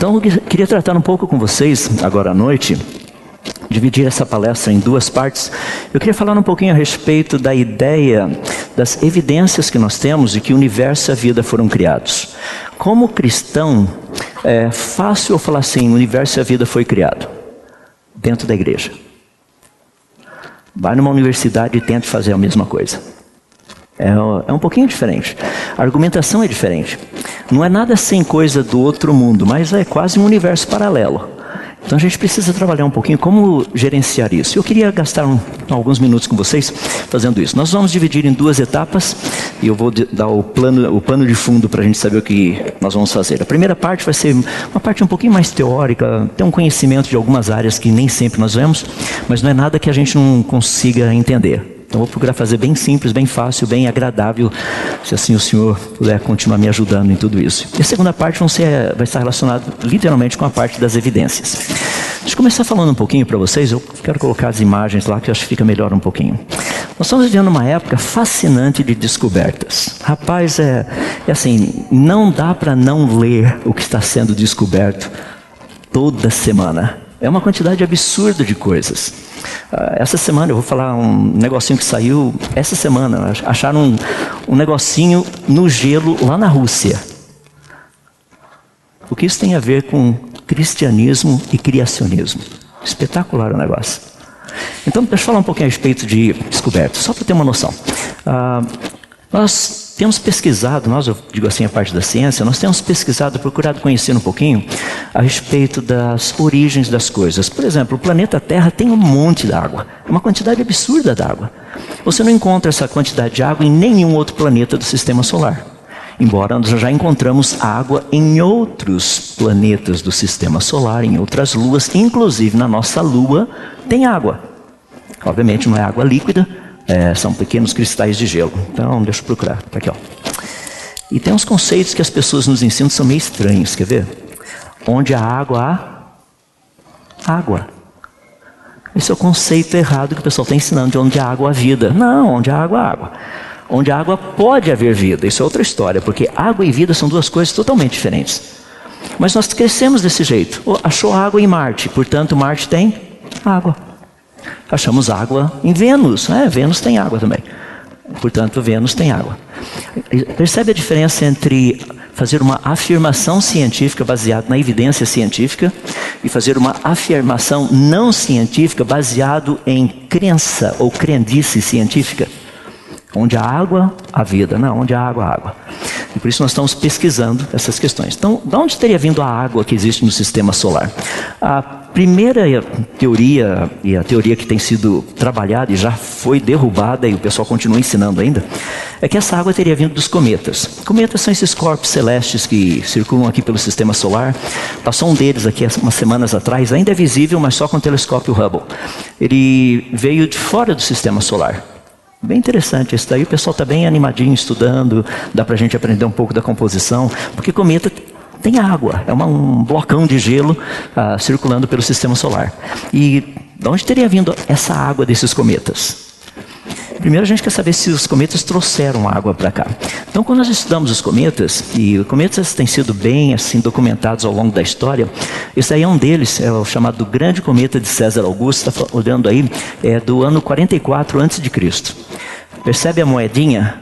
Então eu queria tratar um pouco com vocês agora à noite, dividir essa palestra em duas partes. Eu queria falar um pouquinho a respeito da ideia das evidências que nós temos de que o universo e a vida foram criados. Como cristão, é fácil eu falar assim: o universo e a vida foi criado dentro da igreja. Vai numa universidade e tente fazer a mesma coisa. É, é um pouquinho diferente. A argumentação é diferente. Não é nada sem coisa do outro mundo, mas é quase um universo paralelo. Então a gente precisa trabalhar um pouquinho como gerenciar isso. Eu queria gastar um, alguns minutos com vocês fazendo isso. Nós vamos dividir em duas etapas e eu vou dar o plano, o pano de fundo para a gente saber o que nós vamos fazer. A primeira parte vai ser uma parte um pouquinho mais teórica, ter um conhecimento de algumas áreas que nem sempre nós vemos, mas não é nada que a gente não consiga entender. Então vou procurar fazer bem simples, bem fácil, bem agradável, se assim o senhor puder continuar me ajudando em tudo isso. E a segunda parte ser, vai estar relacionada literalmente com a parte das evidências. Deixa eu começar falando um pouquinho para vocês, eu quero colocar as imagens lá que eu acho que fica melhor um pouquinho. Nós estamos vivendo uma época fascinante de descobertas. Rapaz, é, é assim, não dá para não ler o que está sendo descoberto toda semana. É uma quantidade absurda de coisas. Uh, essa semana eu vou falar um negocinho que saiu essa semana. Acharam um, um negocinho no gelo lá na Rússia. O que isso tem a ver com cristianismo e criacionismo? Espetacular o negócio. Então, deixa eu falar um pouquinho a respeito de descobertas, só para ter uma noção. Uh, nós temos pesquisado, nós, eu digo assim, a parte da ciência, nós temos pesquisado, procurado conhecer um pouquinho a respeito das origens das coisas. Por exemplo, o planeta Terra tem um monte de água, uma quantidade absurda de água. Você não encontra essa quantidade de água em nenhum outro planeta do sistema solar. Embora nós já encontramos água em outros planetas do sistema solar, em outras luas, inclusive na nossa lua tem água. Obviamente não é água líquida, é, são pequenos cristais de gelo. Então, deixa eu procurar. Tá aqui, ó. E tem uns conceitos que as pessoas nos ensinam que são meio estranhos. Quer ver? Onde há água, há água. Esse é o conceito errado que o pessoal está ensinando de onde há água, há vida. Não, onde há água, há água. Onde há água pode haver vida. Isso é outra história, porque água e vida são duas coisas totalmente diferentes. Mas nós crescemos desse jeito. Achou água em Marte, portanto, Marte tem água achamos água em Vênus. Né? Vênus tem água também. Portanto, Vênus tem água. Percebe a diferença entre fazer uma afirmação científica baseada na evidência científica e fazer uma afirmação não científica baseado em crença ou crendice científica? Onde há água, há vida. Não, onde há água, há água. E por isso nós estamos pesquisando essas questões. Então, de onde teria vindo a água que existe no sistema solar? A primeira teoria, e a teoria que tem sido trabalhada e já foi derrubada, e o pessoal continua ensinando ainda, é que essa água teria vindo dos cometas. Cometas são esses corpos celestes que circulam aqui pelo sistema solar. Passou um deles aqui umas semanas atrás, ainda é visível, mas só com o telescópio Hubble. Ele veio de fora do sistema solar. Bem interessante isso daí. O pessoal está bem animadinho estudando. Dá para a gente aprender um pouco da composição. Porque cometa tem água. É uma, um blocão de gelo uh, circulando pelo sistema solar. E de onde teria vindo essa água desses cometas? Primeiro a gente quer saber se os cometas trouxeram água para cá. Então, quando nós estudamos os cometas, e os cometas têm sido bem assim documentados ao longo da história, esse aí é um deles, é o chamado Grande Cometa de César Augusto, está olhando aí, é do ano 44 a.C. Percebe a moedinha?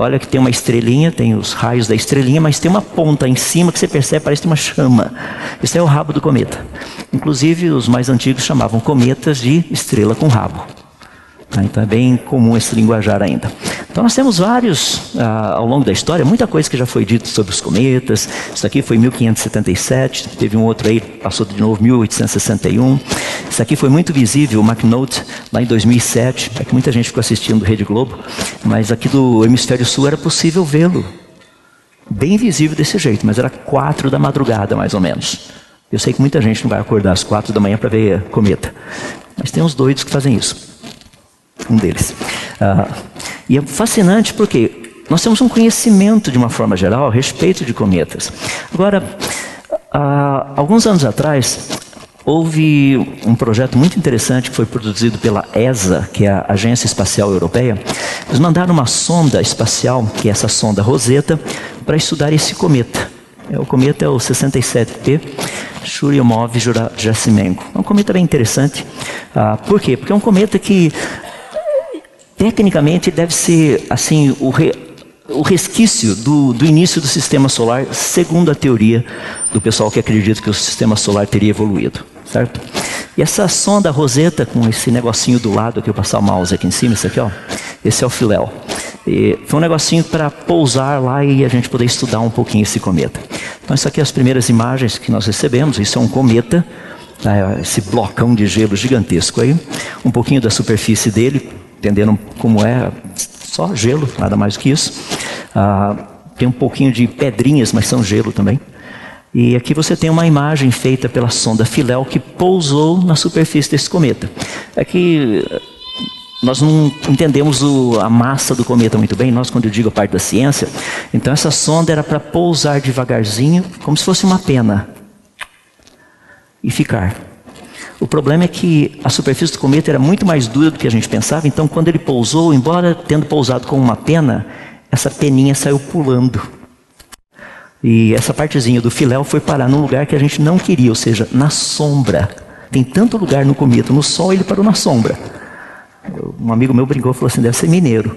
Olha que tem uma estrelinha, tem os raios da estrelinha, mas tem uma ponta em cima que você percebe, parece uma chama. Esse é o rabo do cometa. Inclusive, os mais antigos chamavam cometas de estrela com rabo. Tá? Então é bem comum esse linguajar ainda. Então nós temos vários, ah, ao longo da história, muita coisa que já foi dito sobre os cometas. Isso aqui foi 1577, teve um outro aí, passou de novo 1861. Isso aqui foi muito visível, o McNaught, lá em 2007. É que muita gente ficou assistindo Rede Globo, mas aqui do hemisfério sul era possível vê-lo. Bem visível desse jeito, mas era quatro da madrugada, mais ou menos. Eu sei que muita gente não vai acordar às quatro da manhã para ver cometa, mas tem uns doidos que fazem isso um deles. Uh, e é fascinante porque nós temos um conhecimento, de uma forma geral, a respeito de cometas. Agora, uh, alguns anos atrás, houve um projeto muito interessante que foi produzido pela ESA, que é a Agência Espacial Europeia. Eles mandaram uma sonda espacial, que é essa sonda Rosetta, para estudar esse cometa. É, o cometa é o 67P Churyumov-Gerasimenko. É um cometa bem interessante. Ah, por quê? Porque é um cometa que, tecnicamente, deve ser assim o, re, o resquício do, do início do sistema solar, segundo a teoria do pessoal que acredita que o sistema solar teria evoluído. Certo? E essa sonda Rosetta, com esse negocinho do lado, que eu passar o mouse aqui em cima, isso aqui, ó, esse é o Filéu. E foi um negocinho para pousar lá e a gente poder estudar um pouquinho esse cometa. Então, isso aqui é as primeiras imagens que nós recebemos. Isso é um cometa, tá? esse blocão de gelo gigantesco aí. Um pouquinho da superfície dele, entendendo como é, só gelo, nada mais que isso. Ah, tem um pouquinho de pedrinhas, mas são gelo também. E aqui você tem uma imagem feita pela sonda Filéu que pousou na superfície desse cometa. Aqui nós não entendemos o, a massa do cometa muito bem, nós, quando eu digo a parte da ciência. Então, essa sonda era para pousar devagarzinho, como se fosse uma pena, e ficar. O problema é que a superfície do cometa era muito mais dura do que a gente pensava, então, quando ele pousou, embora tendo pousado com uma pena, essa peninha saiu pulando. E essa partezinha do filéu foi parar num lugar que a gente não queria, ou seja, na sombra. Tem tanto lugar no cometa, no sol ele parou na sombra. Um amigo meu brincou e falou assim: deve ser mineiro.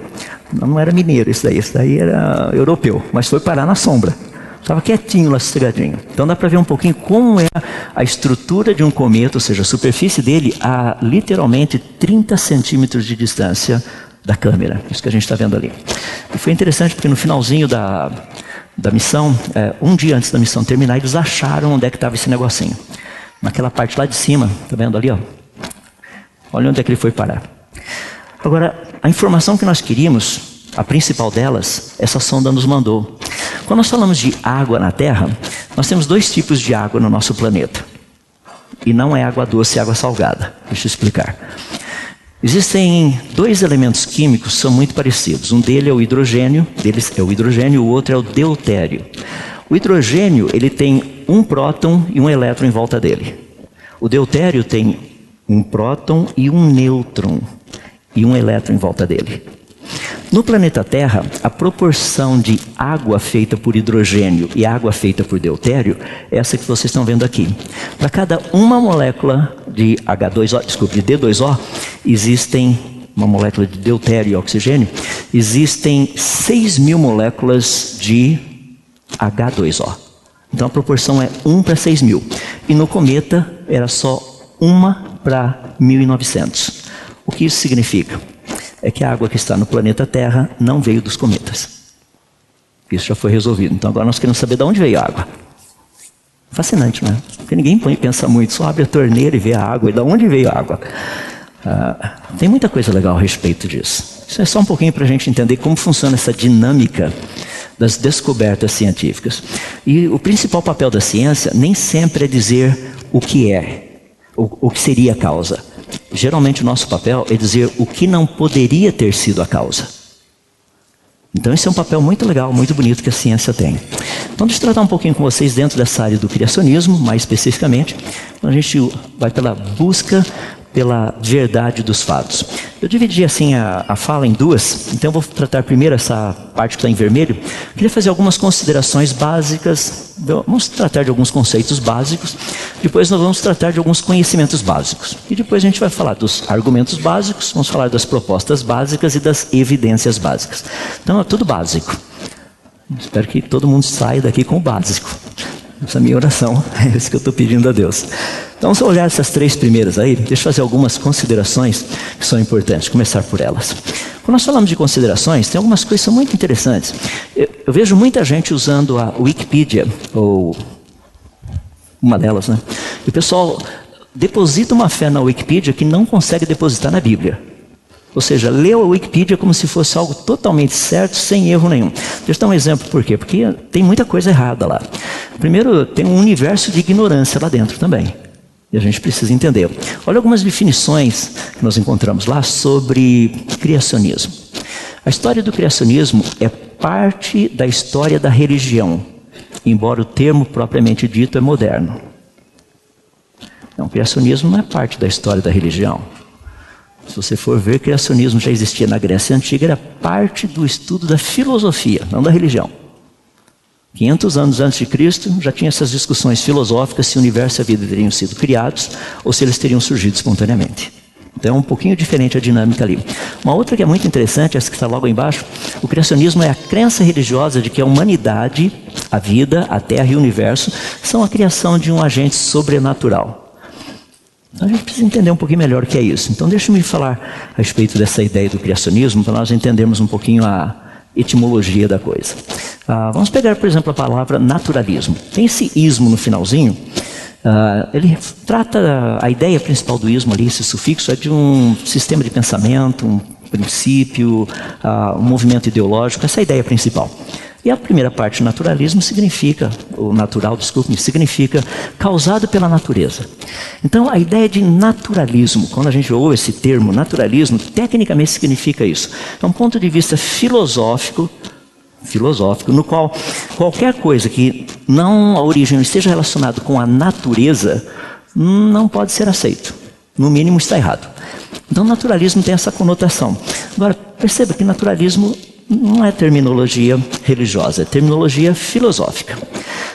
Não, não era mineiro isso daí, isso daí era europeu, mas foi parar na sombra. Estava quietinho sossegadinho. Então dá para ver um pouquinho como é a estrutura de um cometa, ou seja, a superfície dele a literalmente 30 centímetros de distância da câmera. Isso que a gente está vendo ali. E foi interessante porque no finalzinho da, da missão, é, um dia antes da missão terminar, eles acharam onde é que estava esse negocinho. Naquela parte lá de cima, tá vendo ali, ó? Olha onde é que ele foi parar. Agora, a informação que nós queríamos, a principal delas, essa sonda nos mandou. Quando nós falamos de água na Terra, nós temos dois tipos de água no nosso planeta. E não é água doce e água salgada. Deixa eu explicar. Existem dois elementos químicos que são muito parecidos. Um deles é o hidrogênio, deles é o hidrogênio, o outro é o deutério. O hidrogênio, ele tem um próton e um elétron em volta dele. O deutério tem um próton e um nêutron e um elétron em volta dele. No planeta Terra, a proporção de água feita por hidrogênio e água feita por deutério é essa que vocês estão vendo aqui. Para cada uma molécula de H2O, desculpe, de D2O, existem uma molécula de deutério e oxigênio, existem 6 mil moléculas de H2O. Então a proporção é 1 para 6 mil. E no cometa era só uma para 1900. O que isso significa? É que a água que está no planeta Terra não veio dos cometas. Isso já foi resolvido. Então agora nós queremos saber de onde veio a água. Fascinante, não é? Porque ninguém pensa muito, só abre a torneira e vê a água. E de onde veio a água? Ah, tem muita coisa legal a respeito disso. Isso é só um pouquinho para a gente entender como funciona essa dinâmica das descobertas científicas. E o principal papel da ciência nem sempre é dizer o que é, o, o que seria a causa. Geralmente o nosso papel é dizer o que não poderia ter sido a causa. Então esse é um papel muito legal, muito bonito que a ciência tem. Então deixa eu tratar um pouquinho com vocês dentro dessa área do criacionismo, mais especificamente. A gente vai pela busca pela verdade dos fatos. Eu dividi assim a, a fala em duas, então vou tratar primeiro essa parte que está em vermelho. Eu queria fazer algumas considerações básicas, vamos tratar de alguns conceitos básicos, depois nós vamos tratar de alguns conhecimentos básicos. E depois a gente vai falar dos argumentos básicos, vamos falar das propostas básicas e das evidências básicas. Então é tudo básico. Espero que todo mundo saia daqui com o básico. Essa é a minha oração, é isso que eu estou pedindo a Deus. Então, se eu olhar essas três primeiras aí, deixa eu fazer algumas considerações que são importantes, começar por elas. Quando nós falamos de considerações, tem algumas coisas que são muito interessantes. Eu, eu vejo muita gente usando a Wikipedia, ou uma delas, né? E o pessoal deposita uma fé na Wikipedia que não consegue depositar na Bíblia. Ou seja, leu a Wikipedia como se fosse algo totalmente certo, sem erro nenhum. Deixa eu dar um exemplo por quê? Porque tem muita coisa errada lá. Primeiro, tem um universo de ignorância lá dentro também. E a gente precisa entender. Olha algumas definições que nós encontramos lá sobre criacionismo. A história do criacionismo é parte da história da religião, embora o termo propriamente dito é moderno. Então, o criacionismo não é parte da história da religião. Se você for ver, criacionismo já existia na Grécia Antiga, era parte do estudo da filosofia, não da religião. 500 anos antes de Cristo, já tinha essas discussões filosóficas se o universo e a vida teriam sido criados ou se eles teriam surgido espontaneamente. Então é um pouquinho diferente a dinâmica ali. Uma outra que é muito interessante, essa que está logo embaixo, o criacionismo é a crença religiosa de que a humanidade, a vida, a terra e o universo são a criação de um agente sobrenatural. Então a gente precisa entender um pouquinho melhor o que é isso. Então deixa-me falar a respeito dessa ideia do criacionismo para nós entendermos um pouquinho a etimologia da coisa. Ah, vamos pegar, por exemplo, a palavra naturalismo. Tem esse ismo no finalzinho. Uh, ele trata a ideia principal do ismo ali, esse sufixo é de um sistema de pensamento, um princípio, uh, um movimento ideológico, essa é a ideia principal. E a primeira parte, naturalismo, significa, o natural, desculpe-me, significa causado pela natureza. Então, a ideia de naturalismo, quando a gente ouve esse termo naturalismo, tecnicamente significa isso. É um ponto de vista filosófico filosófico, no qual qualquer coisa que não a origem esteja relacionada com a natureza não pode ser aceito. No mínimo está errado. Então, naturalismo tem essa conotação. Agora, perceba que naturalismo não é terminologia religiosa, é terminologia filosófica.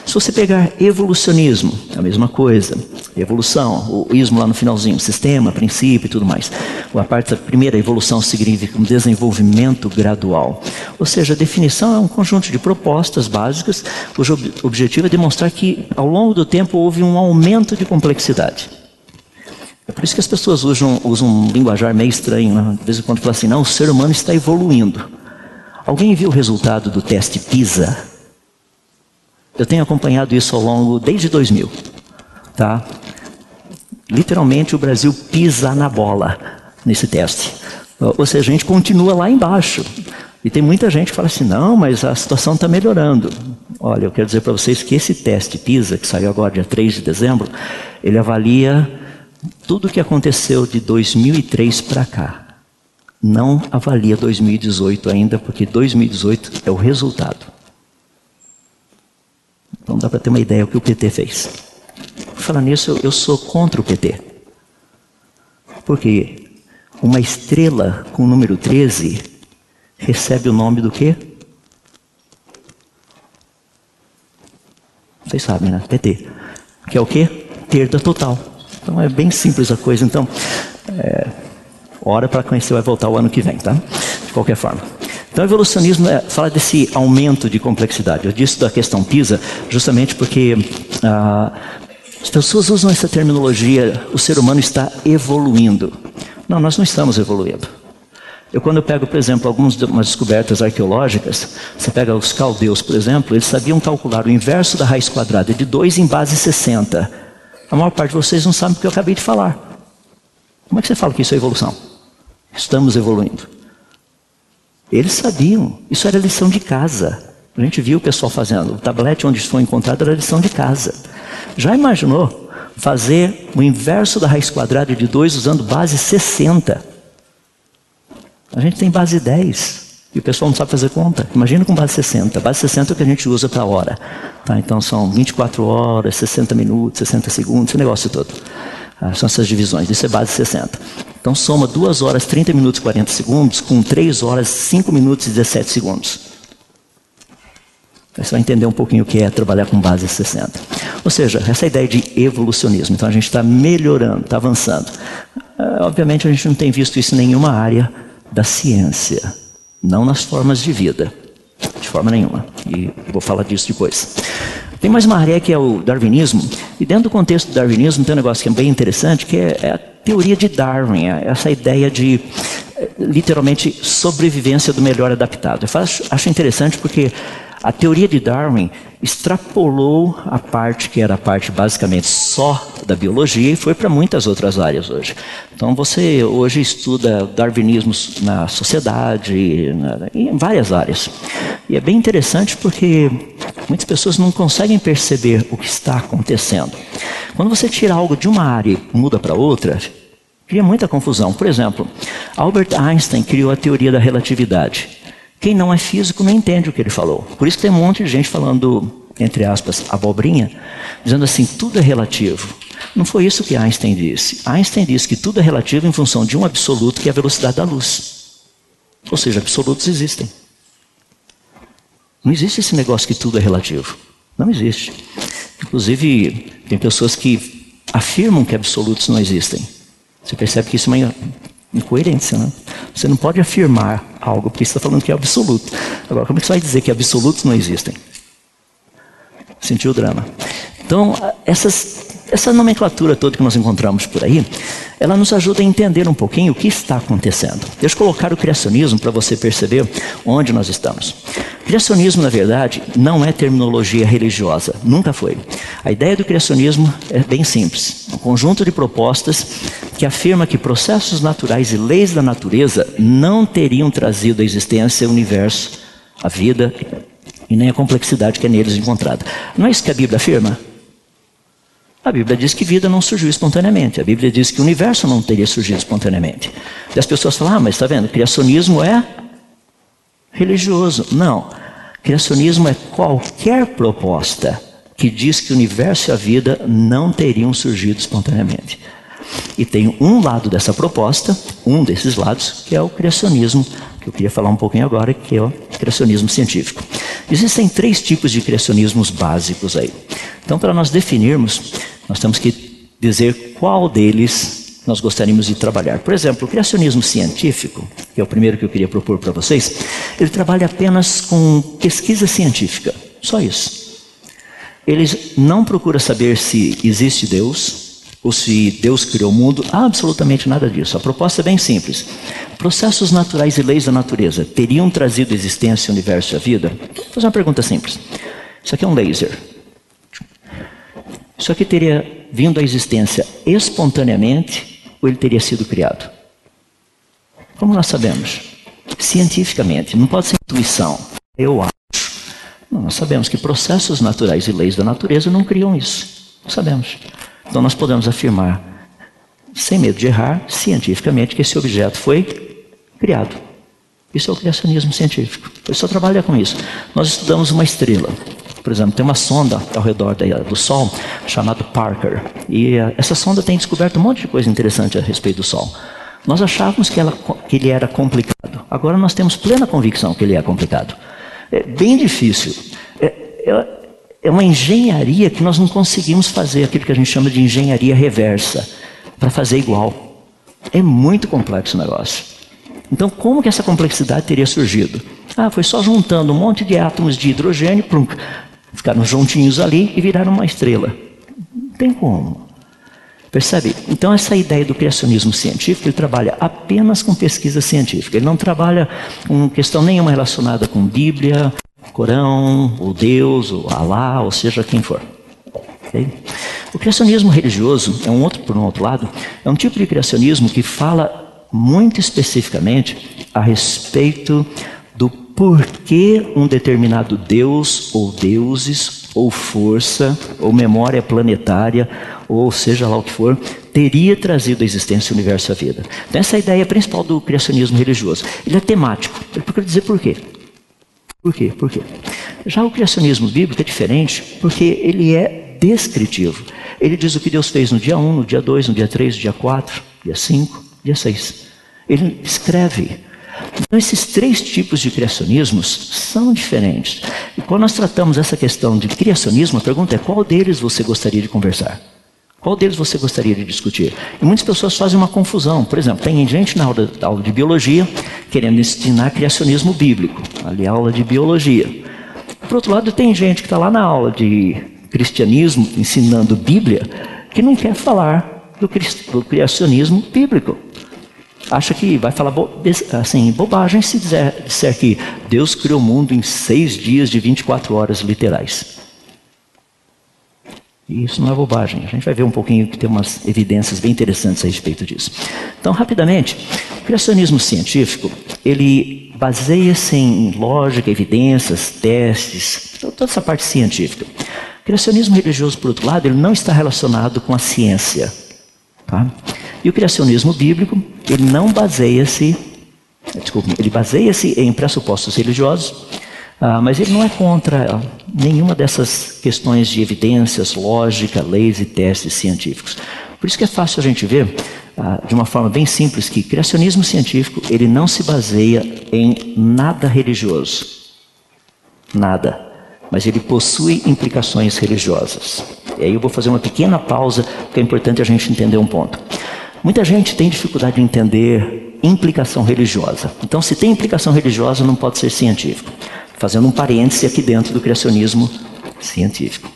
Se você pegar evolucionismo, é a mesma coisa. Evolução, o ismo lá no finalzinho, sistema, princípio e tudo mais. A parte da primeira evolução significa um desenvolvimento gradual. Ou seja, a definição é um conjunto de propostas básicas cujo objetivo é demonstrar que ao longo do tempo houve um aumento de complexidade. É por isso que as pessoas usam, usam um linguajar meio estranho, né? de vez em quando falam assim, não, o ser humano está evoluindo. Alguém viu o resultado do teste PISA? Eu tenho acompanhado isso ao longo desde 2000, tá? Literalmente o Brasil pisa na bola nesse teste. Ou seja, a gente continua lá embaixo. E tem muita gente que fala assim: não, mas a situação está melhorando. Olha, eu quero dizer para vocês que esse teste PISA, que saiu agora dia 3 de dezembro, ele avalia tudo o que aconteceu de 2003 para cá não avalia 2018 ainda, porque 2018 é o resultado. Então dá para ter uma ideia do que o PT fez. Falando nisso, eu sou contra o PT. Porque uma estrela com o número 13 recebe o nome do quê? Vocês sabem, né? PT. Que é o quê? Perda total. Então é bem simples a coisa. Então, é, Ora para conhecer, vai voltar o ano que vem, tá? De qualquer forma. Então, evolucionismo é, fala desse aumento de complexidade. Eu disse da questão PISA justamente porque ah, as pessoas usam essa terminologia, o ser humano está evoluindo. Não, nós não estamos evoluindo. Eu, quando eu pego, por exemplo, algumas descobertas arqueológicas, você pega os caldeus, por exemplo, eles sabiam calcular o inverso da raiz quadrada de 2 em base 60. A maior parte de vocês não sabe o que eu acabei de falar. Como é que você fala que isso é evolução? Estamos evoluindo. Eles sabiam, isso era lição de casa. A gente viu o pessoal fazendo. O tablete onde foi encontrado era lição de casa. Já imaginou fazer o inverso da raiz quadrada de 2 usando base 60? A gente tem base 10. E o pessoal não sabe fazer conta. Imagina com base 60. Base 60 é o que a gente usa para hora. Tá? Então são 24 horas, 60 minutos, 60 segundos, esse negócio todo. Ah, são essas divisões. Isso é base 60. Então soma 2 horas 30 minutos e 40 segundos com 3 horas 5 minutos e 17 segundos. Você vai entender um pouquinho o que é trabalhar com base 60. Ou seja, essa ideia de evolucionismo. Então a gente está melhorando, está avançando. É, obviamente a gente não tem visto isso em nenhuma área da ciência. Não nas formas de vida. De forma nenhuma. E vou falar disso depois. Tem mais uma área que é o darwinismo. E dentro do contexto do darwinismo tem um negócio que é bem interessante, que é, é a teoria de Darwin, é essa ideia de eh, literalmente sobrevivência do melhor adaptado. Eu acho, acho interessante porque a teoria de Darwin extrapolou a parte que era a parte basicamente só da biologia e foi para muitas outras áreas hoje. Então você hoje estuda darwinismo na sociedade, na, em várias áreas. E é bem interessante porque muitas pessoas não conseguem perceber o que está acontecendo. Quando você tira algo de uma área e muda para outra, cria muita confusão. Por exemplo, Albert Einstein criou a teoria da relatividade. Quem não é físico não entende o que ele falou. Por isso tem um monte de gente falando, entre aspas, abobrinha, dizendo assim, tudo é relativo. Não foi isso que Einstein disse. Einstein disse que tudo é relativo em função de um absoluto que é a velocidade da luz. Ou seja, absolutos existem. Não existe esse negócio que tudo é relativo. Não existe. Inclusive, tem pessoas que afirmam que absolutos não existem. Você percebe que isso é uma incoerência, né? Você não pode afirmar algo porque está falando que é absoluto. Agora, como é que você vai dizer que absolutos não existem? Sentiu o drama? Então, essas essa nomenclatura toda que nós encontramos por aí, ela nos ajuda a entender um pouquinho o que está acontecendo. Deixa eu colocar o criacionismo para você perceber onde nós estamos. Criacionismo, na verdade, não é terminologia religiosa, nunca foi. A ideia do criacionismo é bem simples: um conjunto de propostas que afirma que processos naturais e leis da natureza não teriam trazido à existência o universo, a vida e nem a complexidade que é neles encontrada. Não é isso que a Bíblia afirma? A Bíblia diz que vida não surgiu espontaneamente. A Bíblia diz que o universo não teria surgido espontaneamente. E as pessoas falam, ah, mas está vendo, criacionismo é religioso. Não. Criacionismo é qualquer proposta que diz que o universo e a vida não teriam surgido espontaneamente. E tem um lado dessa proposta, um desses lados, que é o criacionismo, que eu queria falar um pouquinho agora, que é o criacionismo científico. Existem três tipos de criacionismos básicos aí. Então, para nós definirmos, nós temos que dizer qual deles nós gostaríamos de trabalhar. Por exemplo, o criacionismo científico, que é o primeiro que eu queria propor para vocês, ele trabalha apenas com pesquisa científica, só isso. Ele não procura saber se existe Deus ou se Deus criou o mundo, absolutamente nada disso. A proposta é bem simples. Processos naturais e leis da natureza teriam trazido existência, universo e a vida? Vou fazer uma pergunta simples. Isso aqui é um laser. Isso aqui teria vindo à existência espontaneamente ou ele teria sido criado? Como nós sabemos? Cientificamente, não pode ser intuição. Eu acho. Não, nós sabemos que processos naturais e leis da natureza não criam isso. Não sabemos. Então nós podemos afirmar, sem medo de errar, cientificamente, que esse objeto foi criado. Isso é o criacionismo científico. Ele só trabalha com isso. Nós estudamos uma estrela. Por exemplo, tem uma sonda ao redor do Sol chamada Parker. E eh, essa sonda tem descoberto um monte de coisa interessante a respeito do Sol. Nós achávamos que, ela, que ele era complicado. Agora nós temos plena convicção que ele é complicado. É bem difícil. É, é, é uma engenharia que nós não conseguimos fazer, aquilo que a gente chama de engenharia reversa, para fazer igual. É muito complexo o negócio. Então, como que essa complexidade teria surgido? Ah, foi só juntando um monte de átomos de hidrogênio, prum, Ficaram juntinhos ali e viraram uma estrela. Não tem como. Percebe? Então, essa ideia do criacionismo científico, ele trabalha apenas com pesquisa científica. Ele não trabalha com questão nenhuma relacionada com Bíblia, Corão, ou Deus, ou Alá, ou seja quem for. Okay? O criacionismo religioso é um outro, por um outro lado, é um tipo de criacionismo que fala muito especificamente a respeito por que um determinado Deus ou deuses ou força ou memória planetária ou seja lá o que for teria trazido à existência o universo a vida. Então essa é a ideia principal do criacionismo religioso. Ele é temático. Ele procura dizer por quê. Por quê? Por quê? Já o criacionismo bíblico é diferente porque ele é descritivo. Ele diz o que Deus fez no dia 1, no dia 2, no dia 3, no dia 4, dia 5, dia 6. Ele escreve então, esses três tipos de criacionismos são diferentes. E quando nós tratamos essa questão de criacionismo, a pergunta é: qual deles você gostaria de conversar? Qual deles você gostaria de discutir? E muitas pessoas fazem uma confusão. Por exemplo, tem gente na aula, aula de biologia querendo ensinar criacionismo bíblico, ali a aula de biologia. Por outro lado, tem gente que está lá na aula de cristianismo, ensinando Bíblia, que não quer falar do, do criacionismo bíblico acha que vai falar bo assim, bobagem se disser que Deus criou o mundo em seis dias de 24 horas literais. E isso não é bobagem. A gente vai ver um pouquinho que tem umas evidências bem interessantes a respeito disso. Então, rapidamente, o criacionismo científico, ele baseia-se em lógica, evidências, testes, toda essa parte científica. O criacionismo religioso, por outro lado, ele não está relacionado com a ciência. Tá? E o criacionismo bíblico, ele não baseia-se, desculpe, ele baseia-se em pressupostos religiosos, ah, mas ele não é contra nenhuma dessas questões de evidências, lógica, leis e testes científicos. Por isso que é fácil a gente ver, ah, de uma forma bem simples, que criacionismo científico ele não se baseia em nada religioso. Nada. Mas ele possui implicações religiosas. E aí eu vou fazer uma pequena pausa, porque é importante a gente entender um ponto. Muita gente tem dificuldade de entender implicação religiosa. Então, se tem implicação religiosa, não pode ser científico. Fazendo um parêntese aqui dentro do criacionismo científico.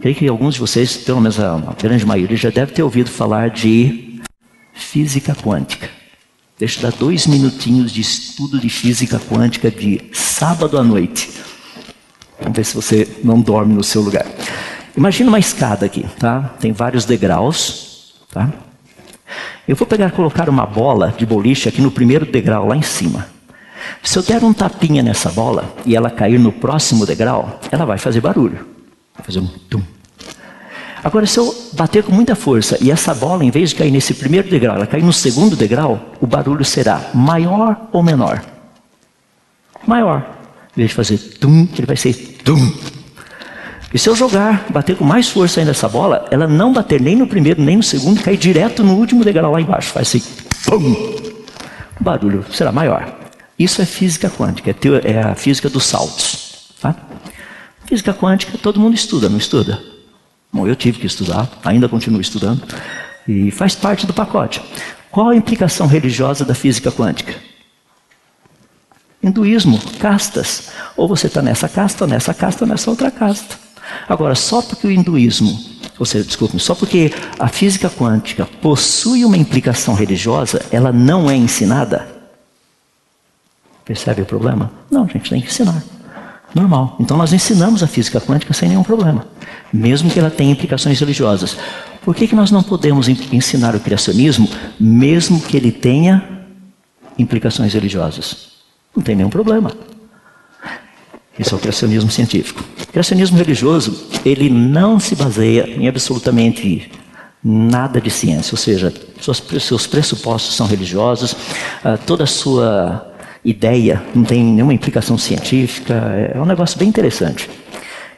Creio que alguns de vocês, pelo menos a grande maioria, já deve ter ouvido falar de física quântica. Deixa eu dar dois minutinhos de estudo de física quântica de sábado à noite. Vamos ver se você não dorme no seu lugar. Imagina uma escada aqui, tá? Tem vários degraus, tá? Eu vou pegar colocar uma bola de boliche aqui no primeiro degrau lá em cima. Se eu der um tapinha nessa bola e ela cair no próximo degrau, ela vai fazer barulho. Vai fazer um tum. Agora, se eu bater com muita força e essa bola, em vez de cair nesse primeiro degrau, ela cair no segundo degrau, o barulho será maior ou menor? Maior. Em vez de fazer tum, ele vai ser tum. E se eu jogar, bater com mais força ainda essa bola, ela não bater nem no primeiro, nem no segundo, cair direto no último degrau lá embaixo. Vai ser pum. O barulho será maior. Isso é física quântica, é, é a física dos saltos. Tá? Física quântica todo mundo estuda, não estuda? Bom, eu tive que estudar, ainda continuo estudando, e faz parte do pacote. Qual a implicação religiosa da física quântica? Hinduísmo, castas. Ou você está nessa casta, ou nessa casta, ou nessa outra casta. Agora, só porque o hinduísmo, ou seja, desculpe, só porque a física quântica possui uma implicação religiosa, ela não é ensinada. Percebe o problema? Não, a gente tem que ensinar. Normal. Então nós ensinamos a física quântica sem nenhum problema, mesmo que ela tenha implicações religiosas. Por que, que nós não podemos ensinar o criacionismo, mesmo que ele tenha implicações religiosas? Não tem nenhum problema. Esse é o criacionismo científico. O criacionismo religioso, ele não se baseia em absolutamente nada de ciência, ou seja, seus pressupostos são religiosos, ah, toda a sua ideia, não tem nenhuma implicação científica, é um negócio bem interessante.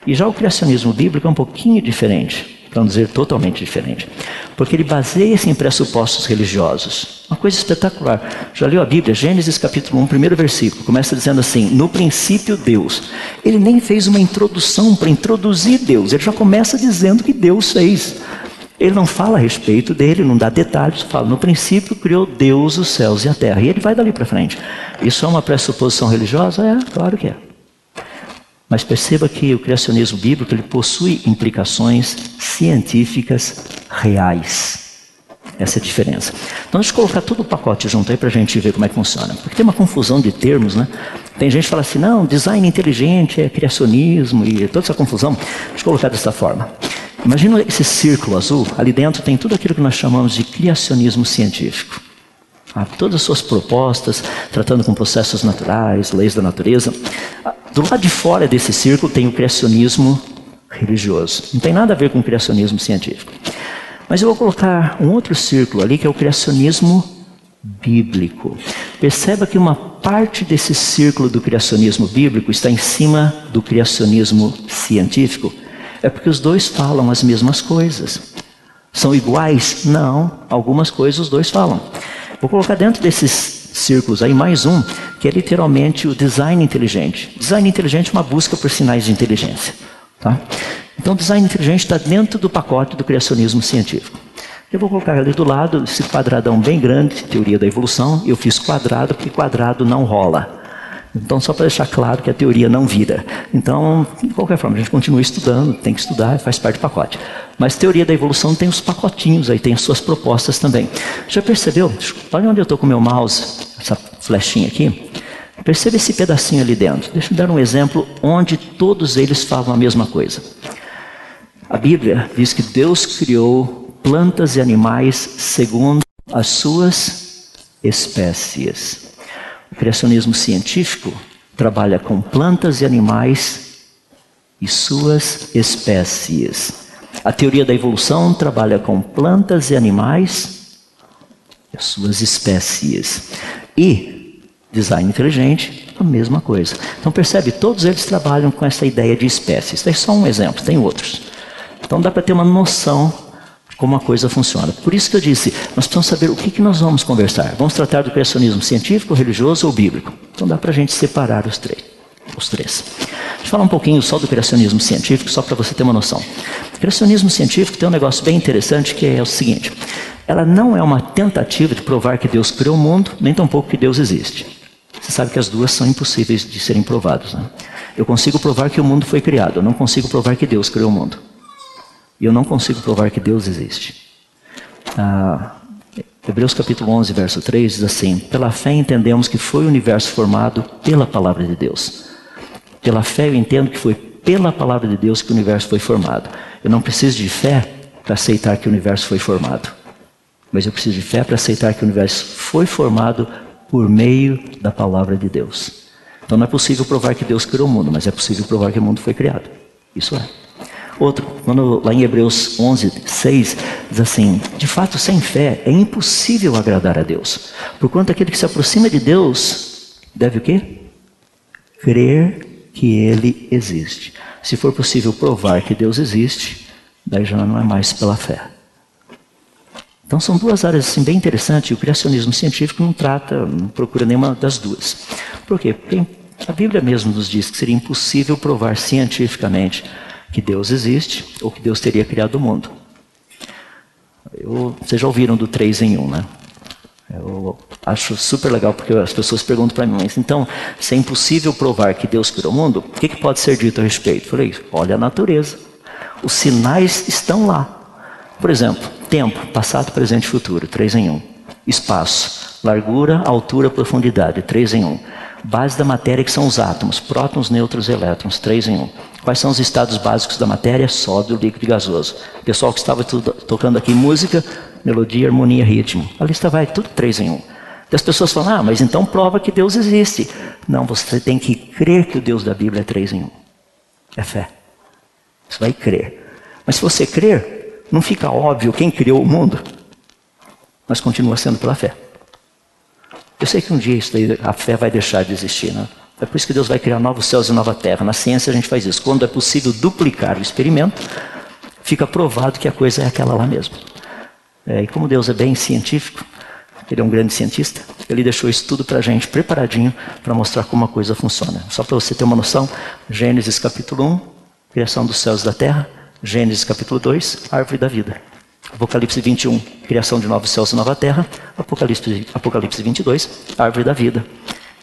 E já o criacionismo bíblico é um pouquinho diferente, para não dizer totalmente diferente, porque ele baseia-se em pressupostos religiosos. Uma coisa espetacular. Já leu a Bíblia, Gênesis capítulo 1, primeiro versículo, começa dizendo assim: No princípio Deus. Ele nem fez uma introdução para introduzir Deus, ele já começa dizendo que Deus fez. Ele não fala a respeito dele, não dá detalhes, fala, no princípio criou Deus os céus e a terra. E ele vai dali para frente. Isso é uma pressuposição religiosa? É, claro que é. Mas perceba que o criacionismo bíblico ele possui implicações científicas reais. Essa é a diferença. Então, deixa eu colocar todo o pacote junto aí para a gente ver como é que funciona. Porque tem uma confusão de termos, né? Tem gente que fala assim, não, design inteligente é criacionismo e toda essa confusão. Deixa eu colocar dessa forma. Imagina esse círculo azul, ali dentro tem tudo aquilo que nós chamamos de criacionismo científico. Todas as suas propostas, tratando com processos naturais, leis da natureza. Do lado de fora desse círculo tem o criacionismo religioso. Não tem nada a ver com o criacionismo científico. Mas eu vou colocar um outro círculo ali que é o criacionismo bíblico. Perceba que uma parte desse círculo do criacionismo bíblico está em cima do criacionismo científico. É porque os dois falam as mesmas coisas. São iguais? Não. Algumas coisas os dois falam. Vou colocar dentro desses círculos aí mais um, que é literalmente o design inteligente. Design inteligente é uma busca por sinais de inteligência. Tá? Então, design inteligente está dentro do pacote do criacionismo científico. Eu vou colocar ali do lado esse quadradão bem grande, teoria da evolução. Eu fiz quadrado porque quadrado não rola. Então, só para deixar claro que a teoria não vira. Então, de qualquer forma, a gente continua estudando, tem que estudar, faz parte do pacote. Mas teoria da evolução tem os pacotinhos aí, tem as suas propostas também. Já percebeu? Olha onde eu estou com o meu mouse, essa flechinha aqui. Perceba esse pedacinho ali dentro. Deixa eu dar um exemplo onde todos eles falam a mesma coisa. A Bíblia diz que Deus criou plantas e animais segundo as suas espécies. O criacionismo científico trabalha com plantas e animais e suas espécies. A teoria da evolução trabalha com plantas e animais e as suas espécies. E design inteligente, a mesma coisa. Então percebe, todos eles trabalham com essa ideia de espécies. Isso é só um exemplo, tem outros. Então dá para ter uma noção como a coisa funciona. Por isso que eu disse, nós precisamos saber o que, que nós vamos conversar. Vamos tratar do criacionismo científico, religioso ou bíblico. Então dá para a gente separar os três. os três. Deixa eu falar um pouquinho só do criacionismo científico, só para você ter uma noção. O criacionismo científico tem um negócio bem interessante que é o seguinte: ela não é uma tentativa de provar que Deus criou o mundo, nem tampouco que Deus existe. Você sabe que as duas são impossíveis de serem provadas. Né? Eu consigo provar que o mundo foi criado, eu não consigo provar que Deus criou o mundo. E eu não consigo provar que Deus existe. Ah, Hebreus capítulo 11, verso 3 diz assim: Pela fé entendemos que foi o universo formado pela palavra de Deus. Pela fé eu entendo que foi pela palavra de Deus que o universo foi formado. Eu não preciso de fé para aceitar que o universo foi formado. Mas eu preciso de fé para aceitar que o universo foi formado por meio da palavra de Deus. Então não é possível provar que Deus criou o mundo, mas é possível provar que o mundo foi criado. Isso é. Outro, quando lá em Hebreus 11, 6, diz assim: De fato, sem fé é impossível agradar a Deus. Porquanto aquele que se aproxima de Deus deve o quê? Crer que Ele existe. Se for possível provar que Deus existe, daí já não é mais pela fé. Então são duas áreas assim, bem interessantes. E o criacionismo científico não trata, não procura nenhuma das duas. Por quê? Porque a Bíblia mesmo nos diz que seria impossível provar cientificamente que Deus existe ou que Deus teria criado o mundo. Eu, vocês já ouviram do 3 em 1, né? Eu acho super legal porque as pessoas perguntam para mim, mas então, se é impossível provar que Deus criou o mundo, o que, que pode ser dito a respeito? Falei, olha a natureza. Os sinais estão lá. Por exemplo, tempo, passado, presente e futuro, 3 em 1. Espaço, largura, altura, profundidade, 3 em 1. Base da matéria que são os átomos, prótons, nêutrons e elétrons, 3 em 1. Quais são os estados básicos da matéria? Sólido, líquido e gasoso. O pessoal que estava tocando aqui música, melodia, harmonia, ritmo. A lista vai tudo três em um. E as pessoas falam, ah, mas então prova que Deus existe. Não, você tem que crer que o Deus da Bíblia é três em um. É fé. Você vai crer. Mas se você crer, não fica óbvio quem criou o mundo, mas continua sendo pela fé. Eu sei que um dia isso daí, a fé vai deixar de existir, né? É por isso que Deus vai criar novos céus e nova terra. Na ciência a gente faz isso. Quando é possível duplicar o experimento, fica provado que a coisa é aquela lá mesmo. É, e como Deus é bem científico, ele é um grande cientista, ele deixou isso tudo para a gente preparadinho para mostrar como a coisa funciona. Só para você ter uma noção, Gênesis capítulo 1, criação dos céus e da terra. Gênesis capítulo 2, árvore da vida. Apocalipse 21, criação de novos céus e nova terra. Apocalipse, Apocalipse 22, árvore da vida.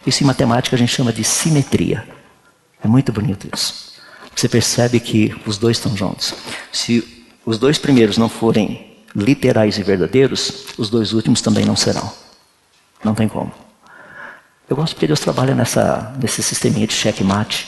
Isso em matemática a gente chama de simetria. É muito bonito isso. Você percebe que os dois estão juntos. Se os dois primeiros não forem literais e verdadeiros, os dois últimos também não serão. Não tem como. Eu gosto porque Deus trabalha nessa, nesse sisteminha de checkmate.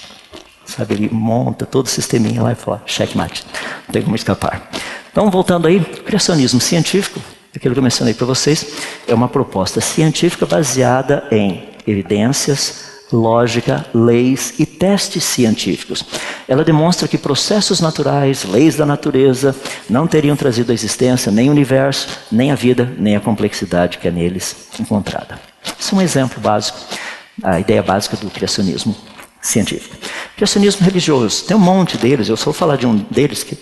Sabe, ele monta todo o sisteminha lá e fala, checkmate. Não tem como escapar. Então, voltando aí, criacionismo científico, aquilo que eu mencionei para vocês, é uma proposta científica baseada em evidências, lógica, leis e testes científicos. Ela demonstra que processos naturais, leis da natureza, não teriam trazido à existência nem o universo, nem a vida, nem a complexidade que é neles encontrada. Isso é um exemplo básico, a ideia básica do criacionismo científico. Criacionismo religioso, tem um monte deles, eu só vou falar de um deles que,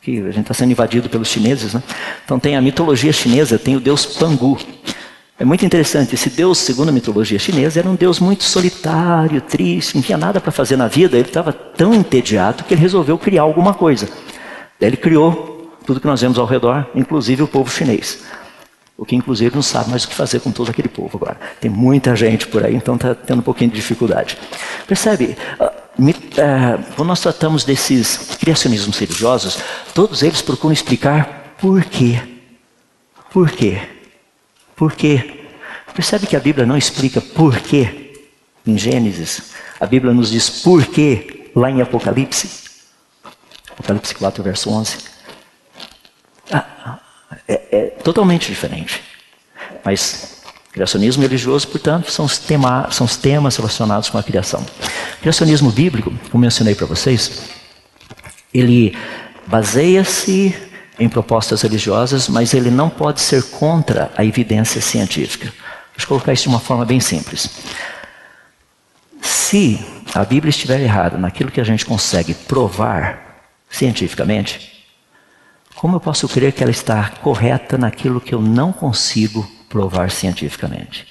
que a gente está sendo invadido pelos chineses. Né? Então tem a mitologia chinesa, tem o deus Pangu. É muito interessante, esse Deus, segundo a mitologia chinesa, era um Deus muito solitário, triste, não tinha nada para fazer na vida, ele estava tão entediado que ele resolveu criar alguma coisa. Daí ele criou tudo que nós vemos ao redor, inclusive o povo chinês. O que inclusive não sabe mais o que fazer com todo aquele povo agora. Tem muita gente por aí, então está tendo um pouquinho de dificuldade. Percebe? Ah, ah, quando nós tratamos desses criacionismos religiosos, todos eles procuram explicar por quê. Por quê? Por quê? Percebe que a Bíblia não explica por quê em Gênesis. A Bíblia nos diz por quê lá em Apocalipse. Apocalipse 4, verso 11. Ah, é, é totalmente diferente. Mas criacionismo religioso, portanto, são os, tema, são os temas relacionados com a criação. Criacionismo bíblico, como mencionei para vocês, ele baseia-se em propostas religiosas, mas ele não pode ser contra a evidência científica. Eu colocar isso de uma forma bem simples. Se a Bíblia estiver errada naquilo que a gente consegue provar cientificamente, como eu posso crer que ela está correta naquilo que eu não consigo provar cientificamente?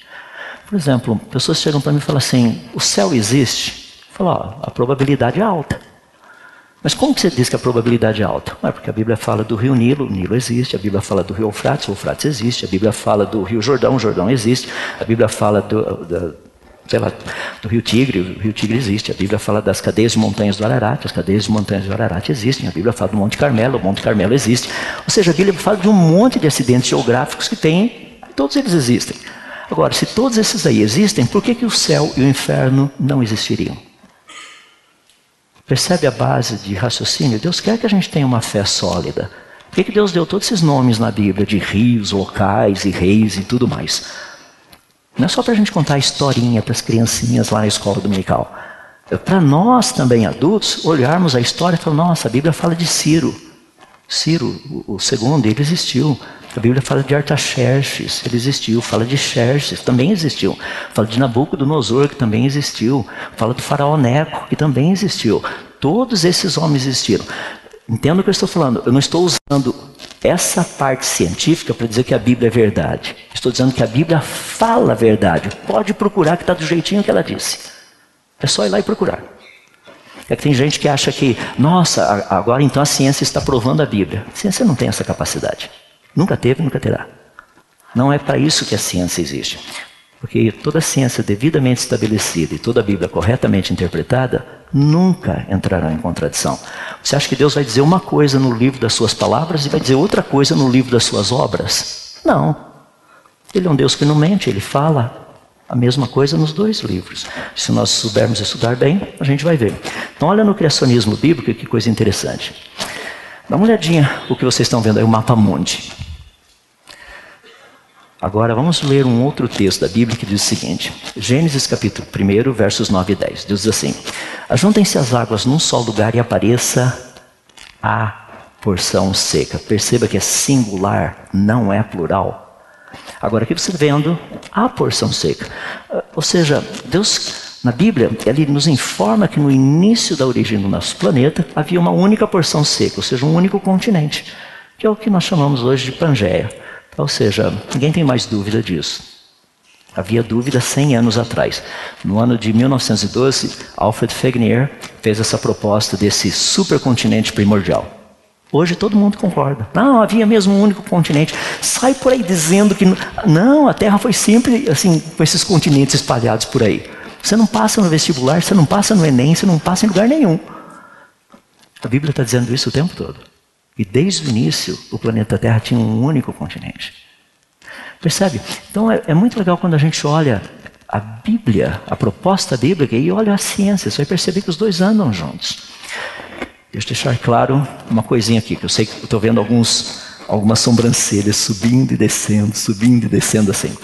Por exemplo, pessoas chegam para mim e falam assim: o céu existe? Falou, ó, a probabilidade é alta. Mas como que você diz que a probabilidade é alta? Porque a Bíblia fala do rio Nilo, o Nilo existe. A Bíblia fala do rio Eufrates, o Eufrates existe. A Bíblia fala do rio Jordão, o Jordão existe. A Bíblia fala do, do, sei lá, do rio Tigre, o rio Tigre existe. A Bíblia fala das cadeias de montanhas do Ararat, as cadeias de montanhas do Ararat existem. A Bíblia fala do Monte Carmelo, o Monte Carmelo existe. Ou seja, a Bíblia fala de um monte de acidentes geográficos que tem, todos eles existem. Agora, se todos esses aí existem, por que, que o céu e o inferno não existiriam? Percebe a base de raciocínio? Deus quer que a gente tenha uma fé sólida. Por que, Deus deu todos esses nomes na Bíblia de rios, locais e reis e tudo mais? Não é só para a gente contar a historinha para as criancinhas lá na escola dominical. É para nós também adultos olharmos a história e falar: nossa, a Bíblia fala de Ciro. Ciro, o segundo, ele existiu. A Bíblia fala de Artaxerxes, ele existiu. Fala de Xerxes, também existiu. Fala de Nabucodonosor, que também existiu. Fala do faraó Neco, que também existiu. Todos esses homens existiram. Entenda o que eu estou falando. Eu não estou usando essa parte científica para dizer que a Bíblia é verdade. Estou dizendo que a Bíblia fala a verdade. Pode procurar que está do jeitinho que ela disse. É só ir lá e procurar. É que tem gente que acha que, nossa, agora então a ciência está provando a Bíblia. A ciência não tem essa capacidade. Nunca teve, nunca terá. Não é para isso que a ciência existe. Porque toda ciência devidamente estabelecida e toda a Bíblia corretamente interpretada nunca entrarão em contradição. Você acha que Deus vai dizer uma coisa no livro das suas palavras e vai dizer outra coisa no livro das suas obras? Não. Ele é um Deus que não mente, ele fala a mesma coisa nos dois livros. Se nós soubermos estudar bem, a gente vai ver. Então, olha no criacionismo bíblico, que coisa interessante. Dá uma olhadinha o que vocês estão vendo aí, o mapa mundi. Agora vamos ler um outro texto da Bíblia que diz o seguinte: Gênesis capítulo 1, versos 9 e 10. Diz assim: Ajuntem-se as águas num só lugar e apareça a porção seca. Perceba que é singular, não é plural. Agora aqui você vendo a porção seca. Ou seja, Deus na Bíblia, ele nos informa que no início da origem do nosso planeta havia uma única porção seca, ou seja, um único continente, que é o que nós chamamos hoje de Pangeia. Ou seja, ninguém tem mais dúvida disso. Havia dúvida 100 anos atrás. No ano de 1912, Alfred Wegener fez essa proposta desse supercontinente primordial. Hoje todo mundo concorda. Não, havia mesmo um único continente. Sai por aí dizendo que não, a Terra foi sempre assim, com esses continentes espalhados por aí. Você não passa no vestibular, você não passa no Enem, você não passa em lugar nenhum. A Bíblia está dizendo isso o tempo todo. E desde o início, o planeta Terra tinha um único continente. Percebe? Então é, é muito legal quando a gente olha a Bíblia, a proposta bíblica, e olha a ciência. Você vai perceber que os dois andam juntos. Deixa eu deixar claro uma coisinha aqui, que eu sei que estou vendo alguns, algumas sobrancelhas subindo e descendo, subindo e descendo assim.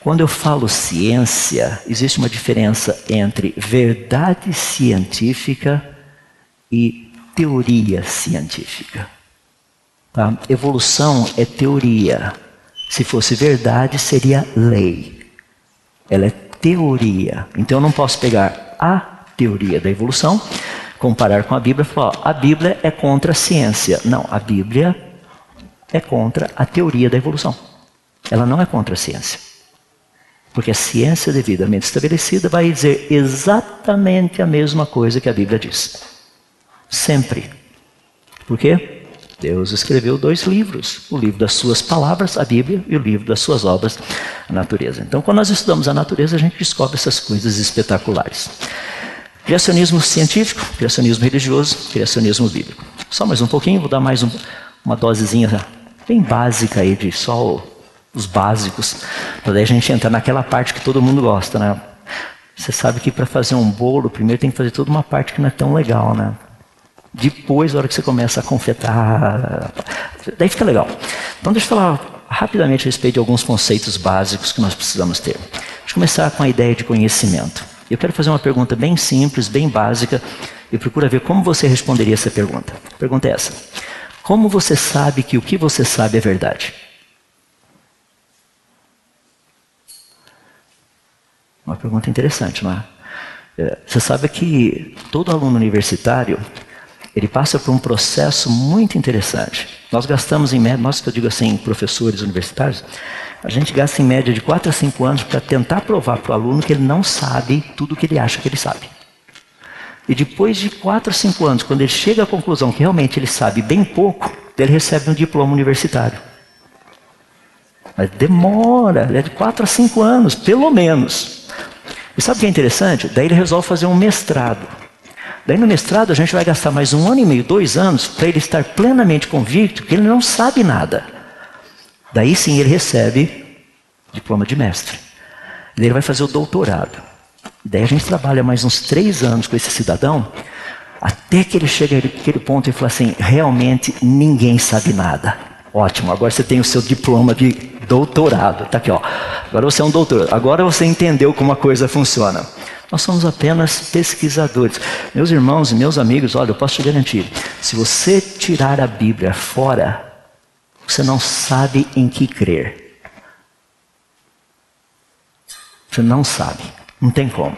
Quando eu falo ciência, existe uma diferença entre verdade científica e teoria científica. Tá? Evolução é teoria. Se fosse verdade, seria lei. Ela é teoria. Então eu não posso pegar a teoria da evolução, comparar com a Bíblia e falar: ó, a Bíblia é contra a ciência. Não, a Bíblia é contra a teoria da evolução. Ela não é contra a ciência. Porque a ciência devidamente estabelecida vai dizer exatamente a mesma coisa que a Bíblia diz. Sempre. Por quê? Deus escreveu dois livros: o livro das suas palavras, a Bíblia, e o livro das suas obras, a natureza. Então, quando nós estudamos a natureza, a gente descobre essas coisas espetaculares. Criacionismo científico, criacionismo religioso, criacionismo bíblico. Só mais um pouquinho, vou dar mais um, uma dosezinha bem básica aí de só os básicos, para daí a gente entrar naquela parte que todo mundo gosta, né? Você sabe que para fazer um bolo, primeiro tem que fazer toda uma parte que não é tão legal, né? Depois, na hora que você começa a confetar, daí fica legal. Então, deixa eu falar rapidamente a respeito de alguns conceitos básicos que nós precisamos ter. Deixa eu começar com a ideia de conhecimento. Eu quero fazer uma pergunta bem simples, bem básica, e procura ver como você responderia essa pergunta. A pergunta é essa: Como você sabe que o que você sabe é verdade? Uma pergunta interessante, não é? é você sabe que todo aluno universitário ele passa por um processo muito interessante. Nós gastamos em média, nós que eu digo assim, professores universitários, a gente gasta em média de 4 a 5 anos para tentar provar para o aluno que ele não sabe tudo o que ele acha que ele sabe. E depois de quatro, cinco anos, quando ele chega à conclusão que realmente ele sabe bem pouco, ele recebe um diploma universitário. Mas demora, é de quatro a cinco anos, pelo menos. E sabe o que é interessante? Daí ele resolve fazer um mestrado. Daí no mestrado a gente vai gastar mais um ano e meio, dois anos, para ele estar plenamente convicto que ele não sabe nada. Daí sim ele recebe diploma de mestre. Daí ele vai fazer o doutorado. Daí a gente trabalha mais uns três anos com esse cidadão, até que ele chega naquele ponto e fala assim: realmente ninguém sabe nada. Ótimo, agora você tem o seu diploma de doutorado. Está aqui, ó. Agora você é um doutor. Agora você entendeu como a coisa funciona. Nós somos apenas pesquisadores. Meus irmãos e meus amigos, olha, eu posso te garantir: se você tirar a Bíblia fora, você não sabe em que crer. Você não sabe. Não tem como.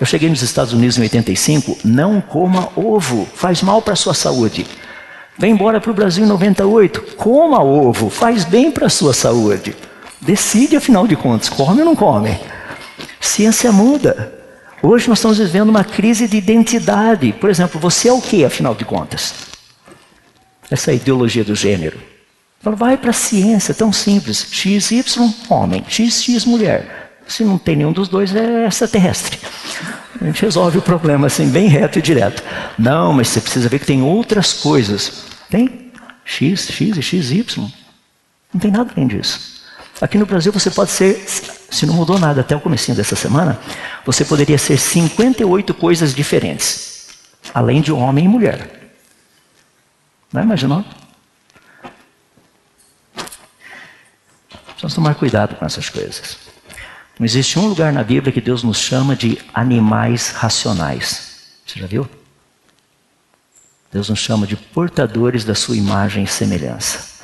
Eu cheguei nos Estados Unidos em 85, não coma ovo, faz mal para a sua saúde. Vem embora para o Brasil em 98, coma ovo, faz bem para a sua saúde. Decide, afinal de contas, come ou não come. Ciência muda. Hoje nós estamos vivendo uma crise de identidade. Por exemplo, você é o que, afinal de contas? Essa é ideologia do gênero. Vai para a ciência, tão simples. X, Y, homem. X, X, mulher. Se não tem nenhum dos dois, é extraterrestre. A gente resolve o problema assim, bem reto e direto. Não, mas você precisa ver que tem outras coisas. Tem X, X e XY. Não tem nada além disso. Aqui no Brasil você pode ser, se não mudou nada até o comecinho dessa semana, você poderia ser 58 coisas diferentes, além de homem e mulher. Não imaginou? Precisamos tomar cuidado com essas coisas. Não existe um lugar na Bíblia que Deus nos chama de animais racionais. Você já viu? Deus nos chama de portadores da sua imagem e semelhança.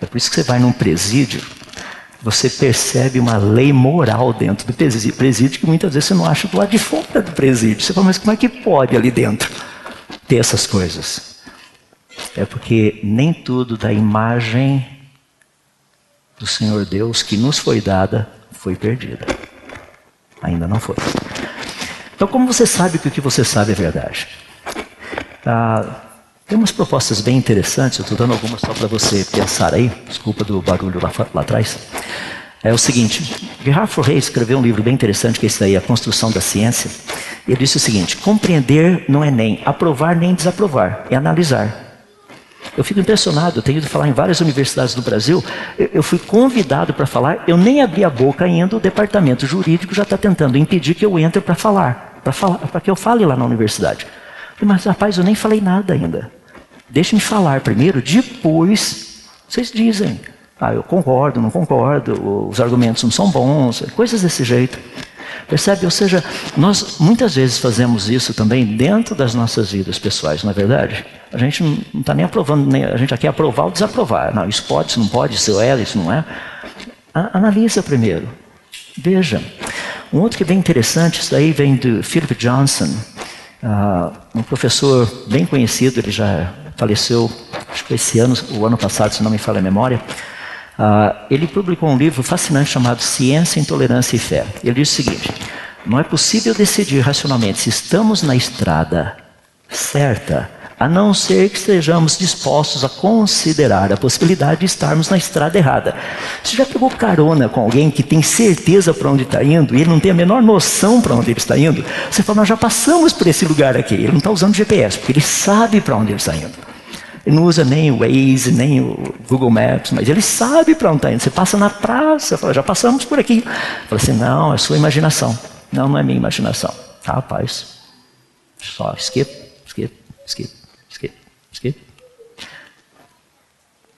É por isso que você vai num presídio, você percebe uma lei moral dentro do presídio que muitas vezes você não acha do lado de fora do presídio. Você fala, mas como é que pode ali dentro ter essas coisas? É porque nem tudo da imagem do Senhor Deus que nos foi dada foi perdida. Ainda não foi. Então, como você sabe que o que você sabe é verdade? Ah, tem umas propostas bem interessantes, eu estou dando algumas só para você pensar aí, desculpa do barulho lá, lá atrás. É o seguinte, Gerhard Forrey escreveu um livro bem interessante, que é esse daí, A Construção da Ciência. Ele disse o seguinte, compreender não é nem aprovar nem desaprovar, é analisar. Eu fico impressionado, eu tenho ido falar em várias universidades do Brasil. Eu fui convidado para falar, eu nem abri a boca ainda, o departamento jurídico já está tentando impedir que eu entre para falar, para que eu fale lá na universidade. Mas rapaz, eu nem falei nada ainda. Deixe-me falar primeiro, depois vocês dizem. Ah, eu concordo, não concordo, os argumentos não são bons, coisas desse jeito. Percebe? Ou seja, nós muitas vezes fazemos isso também dentro das nossas vidas pessoais, não é verdade? A gente não está nem aprovando, nem, a gente já quer aprovar ou desaprovar. Não, isso pode, isso não pode, isso é, isso não é. Analisa primeiro. Veja. Um outro que é bem interessante, isso daí vem do Philip Johnson, uh, um professor bem conhecido, ele já faleceu, acho que esse ano, o ano passado, se não me falha a memória. Uh, ele publicou um livro fascinante chamado Ciência, Intolerância e Fé. Ele diz o seguinte: não é possível decidir racionalmente se estamos na estrada certa, a não ser que estejamos dispostos a considerar a possibilidade de estarmos na estrada errada. Você já pegou carona com alguém que tem certeza para onde está indo e ele não tem a menor noção para onde ele está indo? Você fala, nós já passamos por esse lugar aqui. Ele não está usando GPS, porque ele sabe para onde ele está indo. Ele não usa nem o Waze, nem o Google Maps, mas ele sabe para onde está indo. Você passa na praça, fala, já passamos por aqui. Fala assim, não, é sua imaginação. Não, não é minha imaginação. Ah, rapaz, só skip, skip, skip, skip, skip.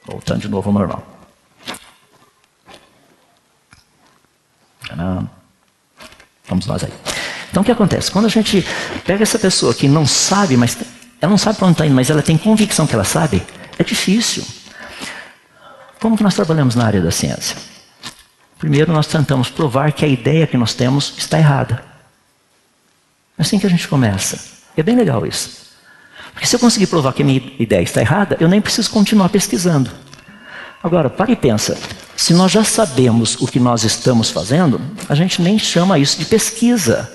Voltando de novo ao normal. Vamos nós aí. Então o que acontece? Quando a gente pega essa pessoa que não sabe, mas ela não sabe para onde está indo, mas ela tem convicção que ela sabe. É difícil. Como que nós trabalhamos na área da ciência? Primeiro, nós tentamos provar que a ideia que nós temos está errada. É assim que a gente começa. É bem legal isso. Porque se eu conseguir provar que a minha ideia está errada, eu nem preciso continuar pesquisando. Agora, para e pensa. Se nós já sabemos o que nós estamos fazendo, a gente nem chama isso de pesquisa.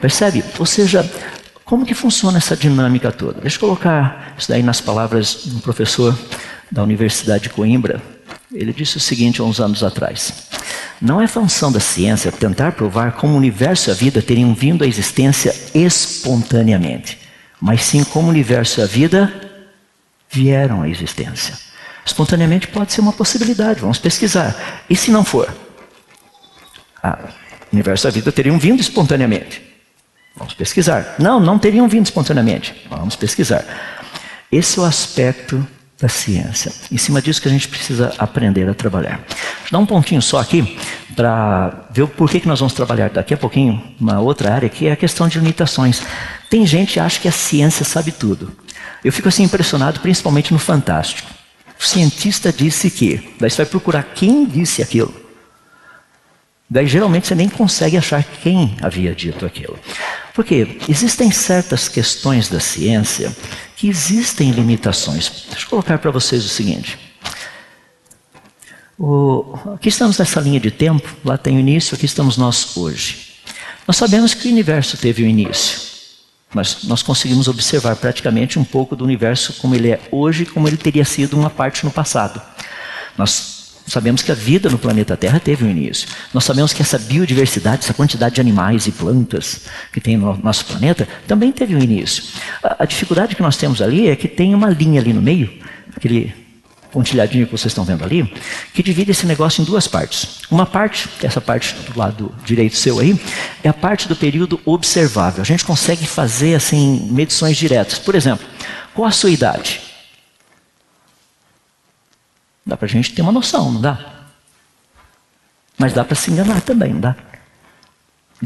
Percebe? Ou seja, Como que funciona essa dinâmica toda? Deixa eu colocar isso daí nas palavras de um professor da Universidade de Coimbra. Ele disse o seguinte há uns anos atrás: Não é função da ciência tentar provar como o universo e a vida teriam vindo à existência espontaneamente, mas sim como o universo e a vida vieram à existência. Espontaneamente pode ser uma possibilidade, vamos pesquisar. E se não for? Ah, o universo e a vida teriam vindo espontaneamente. Vamos pesquisar. Não, não teriam vindo espontaneamente. Vamos pesquisar. Esse é o aspecto da ciência. Em cima disso que a gente precisa aprender a trabalhar. Dar um pontinho só aqui para ver o porquê que nós vamos trabalhar daqui a pouquinho uma outra área que é a questão de limitações. Tem gente que acha que a ciência sabe tudo. Eu fico assim impressionado, principalmente no Fantástico. O cientista disse que, daí você vai procurar quem disse aquilo. Daí geralmente você nem consegue achar quem havia dito aquilo. Porque existem certas questões da ciência que existem limitações. Deixa eu colocar para vocês o seguinte. O, aqui estamos nessa linha de tempo, lá tem o início, aqui estamos nós hoje. Nós sabemos que o universo teve o um início, mas nós conseguimos observar praticamente um pouco do universo como ele é hoje, como ele teria sido uma parte no passado. Nós sabemos que a vida no planeta Terra teve um início. Nós sabemos que essa biodiversidade, essa quantidade de animais e plantas que tem no nosso planeta, também teve um início. A, a dificuldade que nós temos ali é que tem uma linha ali no meio, aquele pontilhadinho que vocês estão vendo ali, que divide esse negócio em duas partes. Uma parte, essa parte do lado direito seu aí, é a parte do período observável. A gente consegue fazer assim medições diretas. Por exemplo, qual a sua idade? Dá para a gente ter uma noção, não dá? Mas dá para se enganar também, não dá?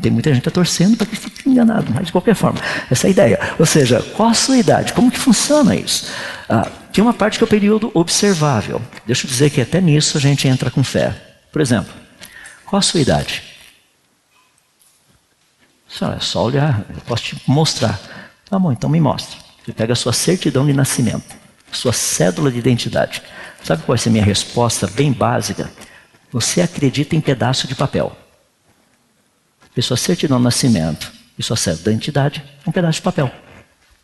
Tem muita gente que está torcendo para que fique enganado, mas de qualquer forma, essa é a ideia. Ou seja, qual a sua idade? Como que funciona isso? Ah, tem uma parte que é o período observável. Deixa eu dizer que até nisso a gente entra com fé. Por exemplo, qual a sua idade? É só olhar, eu posso te mostrar. Tá bom, então me mostra. Você pega a sua certidão de nascimento, sua cédula de identidade. Sabe qual vai ser a minha resposta bem básica? Você acredita em pedaço de papel. E sua certidão de nascimento e sua cédula de identidade é um pedaço de papel.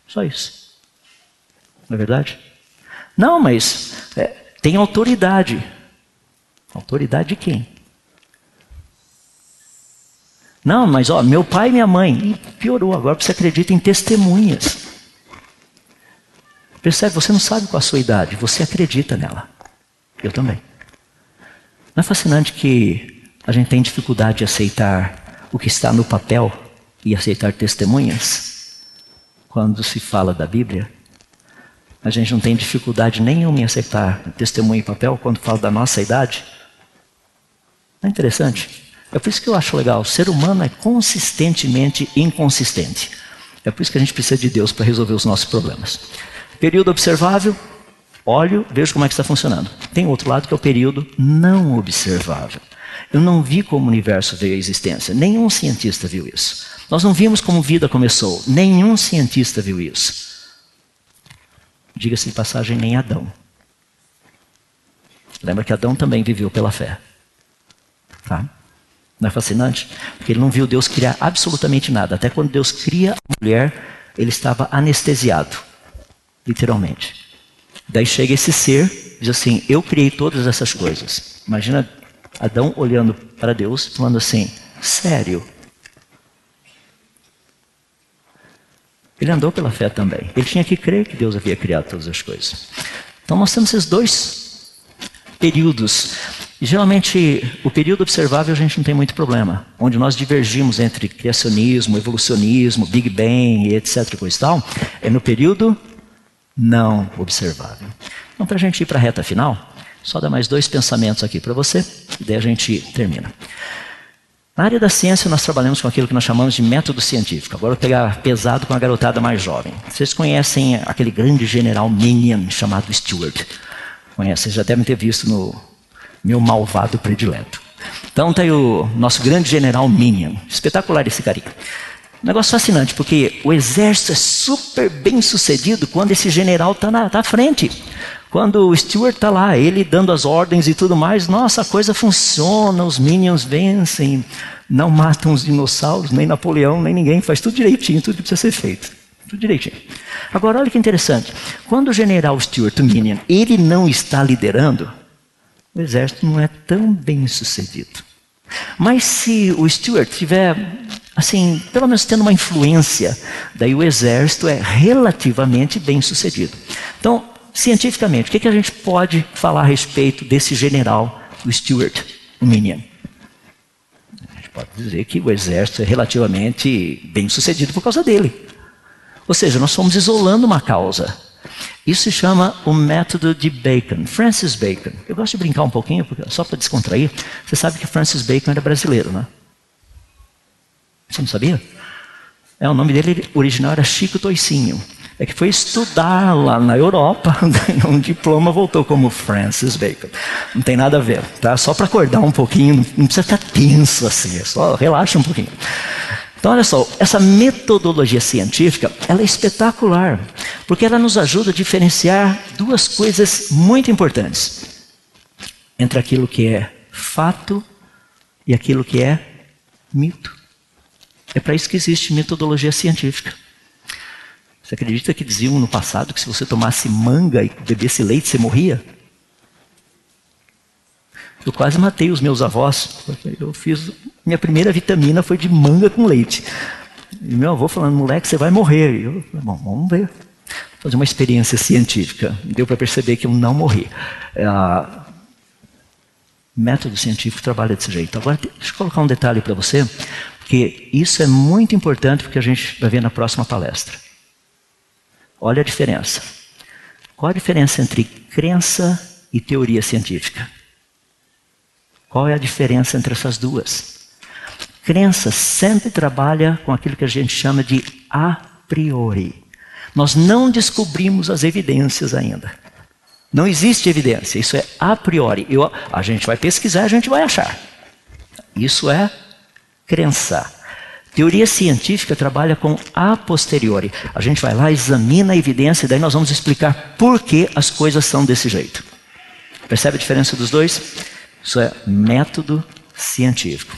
Só isso. Não é verdade? Não, mas é, tem autoridade. Autoridade de quem? Não, mas ó, meu pai e minha mãe. Ih, piorou, agora você acredita em testemunhas. Percebe? Você não sabe qual a sua idade, você acredita nela. Eu também. Não é fascinante que a gente tem dificuldade de aceitar o que está no papel e aceitar testemunhas? Quando se fala da Bíblia, a gente não tem dificuldade nenhuma em aceitar testemunho em papel quando fala da nossa idade? Não é interessante? É por isso que eu acho legal. O ser humano é consistentemente inconsistente. É por isso que a gente precisa de Deus para resolver os nossos problemas. Período observável, olho, vejo como é que está funcionando. Tem outro lado que é o período não observável. Eu não vi como o universo veio à existência. Nenhum cientista viu isso. Nós não vimos como vida começou. Nenhum cientista viu isso. Diga-se de passagem, nem Adão. Lembra que Adão também viveu pela fé. Tá? Não é fascinante? Porque ele não viu Deus criar absolutamente nada. Até quando Deus cria a mulher, ele estava anestesiado literalmente. Daí chega esse ser, diz assim: Eu criei todas essas coisas. Imagina Adão olhando para Deus, falando assim: Sério? Ele andou pela fé também. Ele tinha que crer que Deus havia criado todas as coisas. Então nós temos esses dois períodos. E geralmente, o período observável a gente não tem muito problema. Onde nós divergimos entre criacionismo, evolucionismo, Big Bang, etc. e tal, é no período não observável. Então, para a gente ir para a reta final, só dar mais dois pensamentos aqui para você, e daí a gente termina. Na área da ciência, nós trabalhamos com aquilo que nós chamamos de método científico. Agora, eu vou pegar pesado com a garotada mais jovem. Vocês conhecem aquele grande general Minion chamado Stewart? Conhecem, vocês já devem ter visto no meu malvado predileto. Então, está aí o nosso grande general Minion. Espetacular esse carinha. Um negócio fascinante, porque o exército é super bem sucedido quando esse general está na tá frente. Quando o Stuart está lá, ele dando as ordens e tudo mais, nossa, a coisa funciona, os minions vencem, não matam os dinossauros, nem Napoleão, nem ninguém, faz tudo direitinho, tudo que precisa ser feito. tudo direitinho. Agora, olha que interessante. Quando o general Stuart Minion, ele não está liderando, o exército não é tão bem sucedido. Mas se o Stuart tiver, assim, pelo menos tendo uma influência, daí o exército é relativamente bem sucedido. Então, cientificamente, o que, que a gente pode falar a respeito desse general, o Stuart Minion? A gente pode dizer que o exército é relativamente bem sucedido por causa dele. Ou seja, nós fomos isolando uma causa. Isso se chama o método de Bacon, Francis Bacon. Eu gosto de brincar um pouquinho, só para descontrair. Você sabe que Francis Bacon era brasileiro, né? Você não sabia? É, o nome dele original era Chico Toicinho. É que foi estudar lá na Europa, ganhou um diploma, voltou como Francis Bacon. Não tem nada a ver, tá? Só para acordar um pouquinho, não precisa ficar tenso assim, é só relaxa um pouquinho. Então, olha só, essa metodologia científica, ela é espetacular, porque ela nos ajuda a diferenciar duas coisas muito importantes entre aquilo que é fato e aquilo que é mito. É para isso que existe metodologia científica. Você acredita que diziam no passado que se você tomasse manga e bebesse leite, você morria? Eu quase matei os meus avós. Eu fiz minha primeira vitamina foi de manga com leite. E meu avô falando, moleque, você vai morrer. E eu bom, vamos ver. Fazer uma experiência científica. Deu para perceber que eu não morri. É, método científico trabalha desse jeito. Agora, deixa eu colocar um detalhe para você, porque isso é muito importante porque a gente vai ver na próxima palestra. Olha a diferença. Qual a diferença entre crença e teoria científica? Qual é a diferença entre essas duas? Crença sempre trabalha com aquilo que a gente chama de a priori. Nós não descobrimos as evidências ainda. Não existe evidência, isso é a priori. Eu, a gente vai pesquisar, a gente vai achar. Isso é crença. Teoria científica trabalha com a posteriori. A gente vai lá, examina a evidência e daí nós vamos explicar por que as coisas são desse jeito. Percebe a diferença dos dois? Isso é método científico.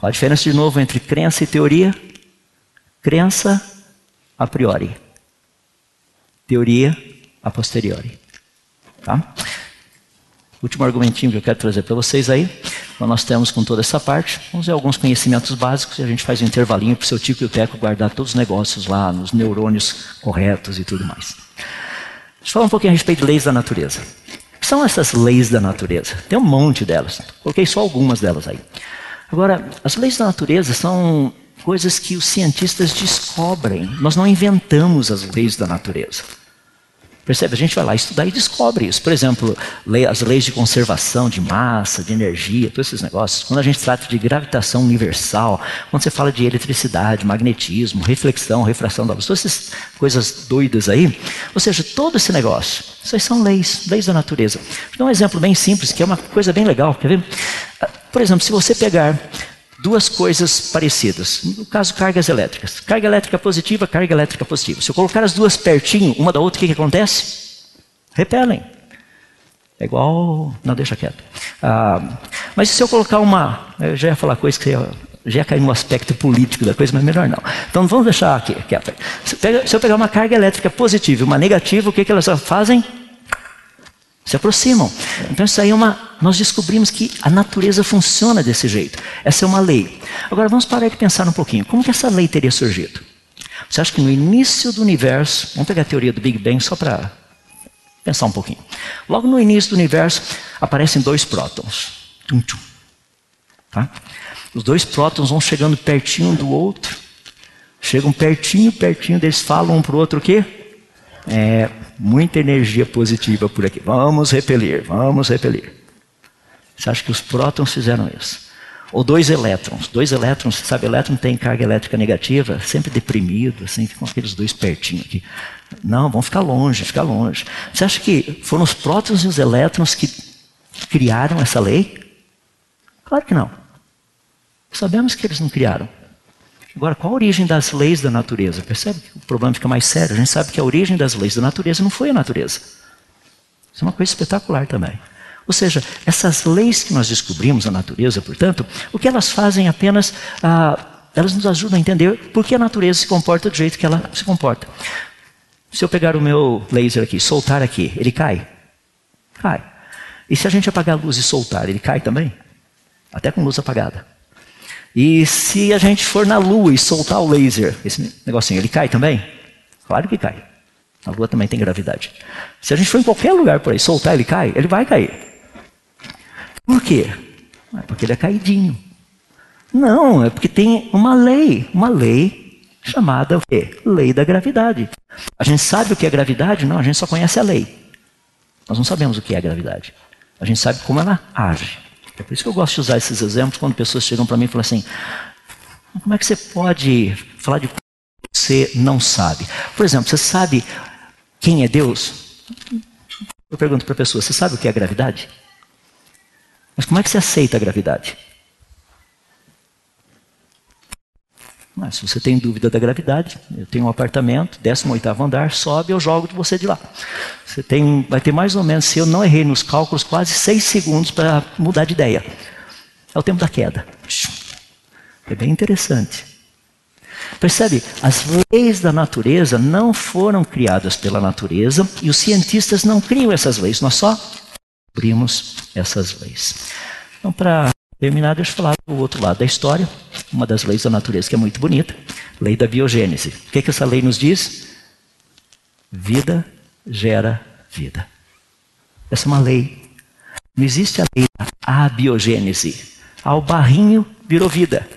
Qual a diferença de novo entre crença e teoria? Crença a priori. Teoria a posteriori. Tá? Último argumentinho que eu quero trazer para vocês aí. Então nós temos com toda essa parte, vamos ver alguns conhecimentos básicos e a gente faz um intervalinho para o seu tico e o teco guardar todos os negócios lá, nos neurônios corretos e tudo mais. Deixa eu falar um pouquinho a respeito de leis da natureza. O que são essas leis da natureza? Tem um monte delas. Coloquei só algumas delas aí. Agora, as leis da natureza são coisas que os cientistas descobrem. Nós não inventamos as leis da natureza. Percebe? A gente vai lá estudar e descobre isso. Por exemplo, as leis de conservação de massa, de energia, todos esses negócios. Quando a gente trata de gravitação universal, quando você fala de eletricidade, magnetismo, reflexão, refração da luz, todas essas coisas doidas aí. Ou seja, todo esse negócio. Isso aí são leis, leis da natureza. Vou dar um exemplo bem simples, que é uma coisa bem legal. Quer ver? Por exemplo, se você pegar duas coisas parecidas, no caso cargas elétricas, carga elétrica positiva, carga elétrica positiva. Se eu colocar as duas pertinho, uma da outra, o que, que acontece? Repelem. É igual. Não, deixa quieto. Ah, mas se eu colocar uma. Eu já ia falar coisa que já, ia cair no aspecto político da coisa, mas melhor não. Então vamos deixar aqui, quieto. Se, se eu pegar uma carga elétrica positiva e uma negativa, o que, que elas fazem? se aproximam. Então isso aí é uma. Nós descobrimos que a natureza funciona desse jeito. Essa é uma lei. Agora vamos parar de pensar um pouquinho. Como que essa lei teria surgido? Você acha que no início do universo, vamos pegar a teoria do Big Bang só para pensar um pouquinho. Logo no início do universo aparecem dois prótons. Tum, tum. Tá? Os dois prótons vão chegando pertinho um do outro. Chegam pertinho, pertinho, eles falam um para o outro o quê? É, muita energia positiva por aqui. Vamos repelir, vamos repelir. Você acha que os prótons fizeram isso? Ou dois elétrons. Dois elétrons, sabe, elétron tem carga elétrica negativa, sempre deprimido, assim, ficam aqueles dois pertinho aqui. Não, vão ficar longe, ficar longe. Você acha que foram os prótons e os elétrons que criaram essa lei? Claro que não. Sabemos que eles não criaram. Agora, qual a origem das leis da natureza? Percebe que o problema fica mais sério? A gente sabe que a origem das leis da natureza não foi a natureza. Isso é uma coisa espetacular também. Ou seja, essas leis que nós descobrimos na natureza, portanto, o que elas fazem apenas ah, elas nos ajudam a entender por que a natureza se comporta do jeito que ela se comporta. Se eu pegar o meu laser aqui, soltar aqui, ele cai? Cai. E se a gente apagar a luz e soltar, ele cai também? Até com luz apagada. E se a gente for na lua e soltar o laser, esse negocinho, ele cai também? Claro que cai. A lua também tem gravidade. Se a gente for em qualquer lugar por aí, soltar, ele cai? Ele vai cair. Por quê? É porque ele é caidinho. Não, é porque tem uma lei, uma lei chamada o quê? Lei da gravidade. A gente sabe o que é gravidade? Não, a gente só conhece a lei. Nós não sabemos o que é gravidade. A gente sabe como ela age. É por isso que eu gosto de usar esses exemplos quando pessoas chegam para mim e falam assim: como é que você pode falar de coisa que você não sabe? Por exemplo, você sabe quem é Deus? Eu pergunto para a pessoa: você sabe o que é gravidade? Mas como é que você aceita a gravidade? Mas se você tem dúvida da gravidade, eu tenho um apartamento, 18 andar, sobe, eu jogo você de lá. Você tem, vai ter mais ou menos, se eu não errei nos cálculos, quase seis segundos para mudar de ideia. É o tempo da queda. É bem interessante. Percebe? As leis da natureza não foram criadas pela natureza e os cientistas não criam essas leis, nós só abrimos essas leis. Então, para terminar, deixa eu falar do outro lado da história, uma das leis da natureza que é muito bonita, lei da biogênese. O que, é que essa lei nos diz? Vida gera vida. Essa é uma lei. Não existe a lei da abiogênese. Ao barrinho virou vida.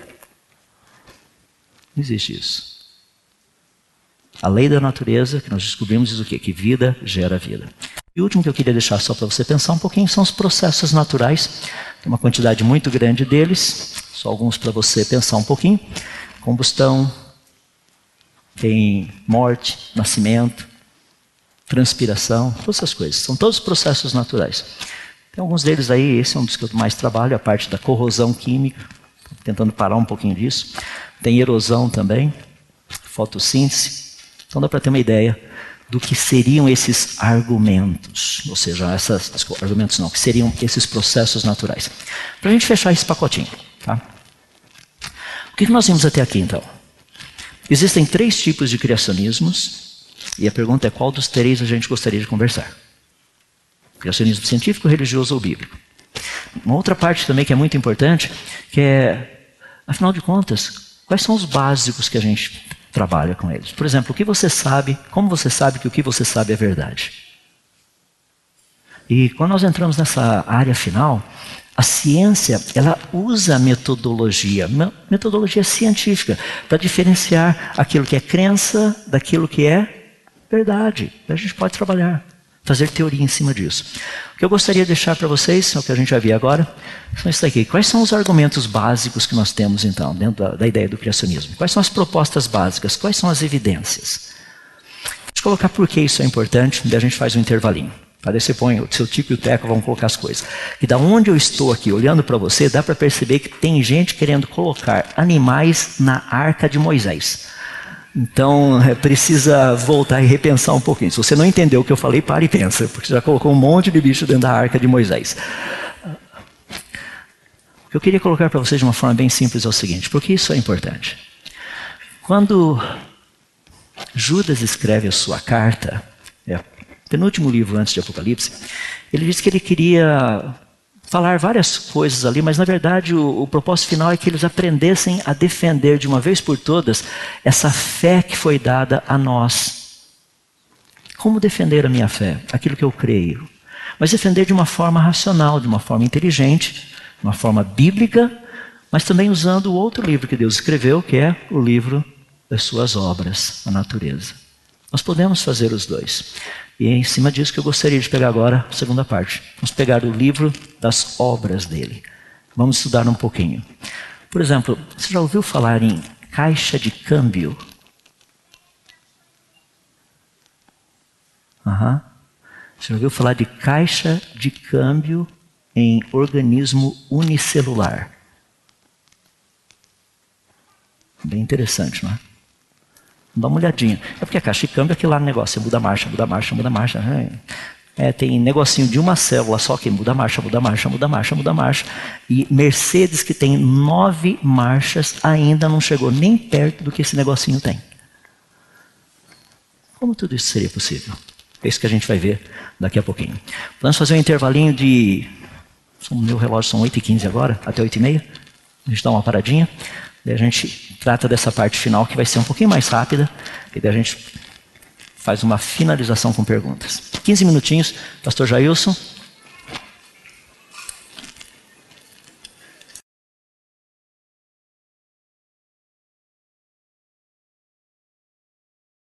Não existe isso. A lei da natureza que nós descobrimos diz o quê? Que vida gera vida. E o último que eu queria deixar só para você pensar um pouquinho são os processos naturais. Tem uma quantidade muito grande deles, só alguns para você pensar um pouquinho. Combustão, tem morte, nascimento, transpiração, todas essas coisas. São todos processos naturais. Tem alguns deles aí, esse é um dos que eu mais trabalho, a parte da corrosão química, tentando parar um pouquinho disso. Tem erosão também, fotossíntese. Então dá para ter uma ideia do que seriam esses argumentos, ou seja, essas argumentos não, que seriam esses processos naturais. Para a gente fechar esse pacotinho, tá? O que nós vimos até aqui então? Existem três tipos de criacionismos e a pergunta é qual dos três a gente gostaria de conversar? Criacionismo científico, religioso ou bíblico? Uma outra parte também que é muito importante, que é, afinal de contas, quais são os básicos que a gente trabalha com eles. Por exemplo, o que você sabe, como você sabe que o que você sabe é verdade? E quando nós entramos nessa área final, a ciência, ela usa metodologia, metodologia científica, para diferenciar aquilo que é crença daquilo que é verdade. A gente pode trabalhar fazer teoria em cima disso. O que eu gostaria de deixar para vocês, é o que a gente vai ver agora, são isso daqui. Quais são os argumentos básicos que nós temos, então, dentro da, da ideia do criacionismo? Quais são as propostas básicas? Quais são as evidências? Deixa eu colocar por que isso é importante, daí a gente faz um intervalinho. Tá? Daí você põe o seu tipo e o teco, vão colocar as coisas. E da onde eu estou aqui, olhando para você, dá para perceber que tem gente querendo colocar animais na arca de Moisés. Então, é, precisa voltar e repensar um pouquinho. Se você não entendeu o que eu falei, pare e pensa, porque você já colocou um monte de bicho dentro da arca de Moisés. O que eu queria colocar para vocês de uma forma bem simples é o seguinte: por que isso é importante? Quando Judas escreve a sua carta, é penúltimo livro antes de Apocalipse, ele diz que ele queria falar várias coisas ali, mas na verdade o, o, propósito final é que eles aprendessem a defender de uma vez por todas essa fé que foi dada a nós. Como defender a minha fé? Aquilo que eu creio. Mas defender de uma forma racional, de uma forma inteligente, de uma forma bíblica, mas também usando o outro livro que Deus escreveu, que é o livro das suas obras, a natureza. Nós podemos fazer os dois. E é em cima disso que eu gostaria de pegar agora a segunda parte. Vamos pegar o livro das obras dele. Vamos estudar um pouquinho. Por exemplo, você já ouviu falar em caixa de câmbio? Uhum. Você já ouviu falar de caixa de câmbio em organismo unicelular? Bem interessante, não é? Dá uma olhadinha. É porque a caixa de câmbio é aquele lá negócio, muda a marcha, muda a marcha, muda a marcha. Né? é, tem negocinho de uma célula só que muda marcha, muda marcha, muda marcha, muda marcha. E Mercedes, que tem nove marchas, ainda não chegou nem perto do que esse negocinho tem. Como tudo isso seria possível? É isso que a gente vai ver daqui a pouquinho. Vamos fazer um intervalinho de. O meu relógio são 8h15 agora, até 8h30. A gente dá uma paradinha. Daí a gente trata dessa parte final que vai ser um pouquinho mais rápida. E daí a gente faz uma finalização com perguntas. 15 minutinhos, Pastor Jailson.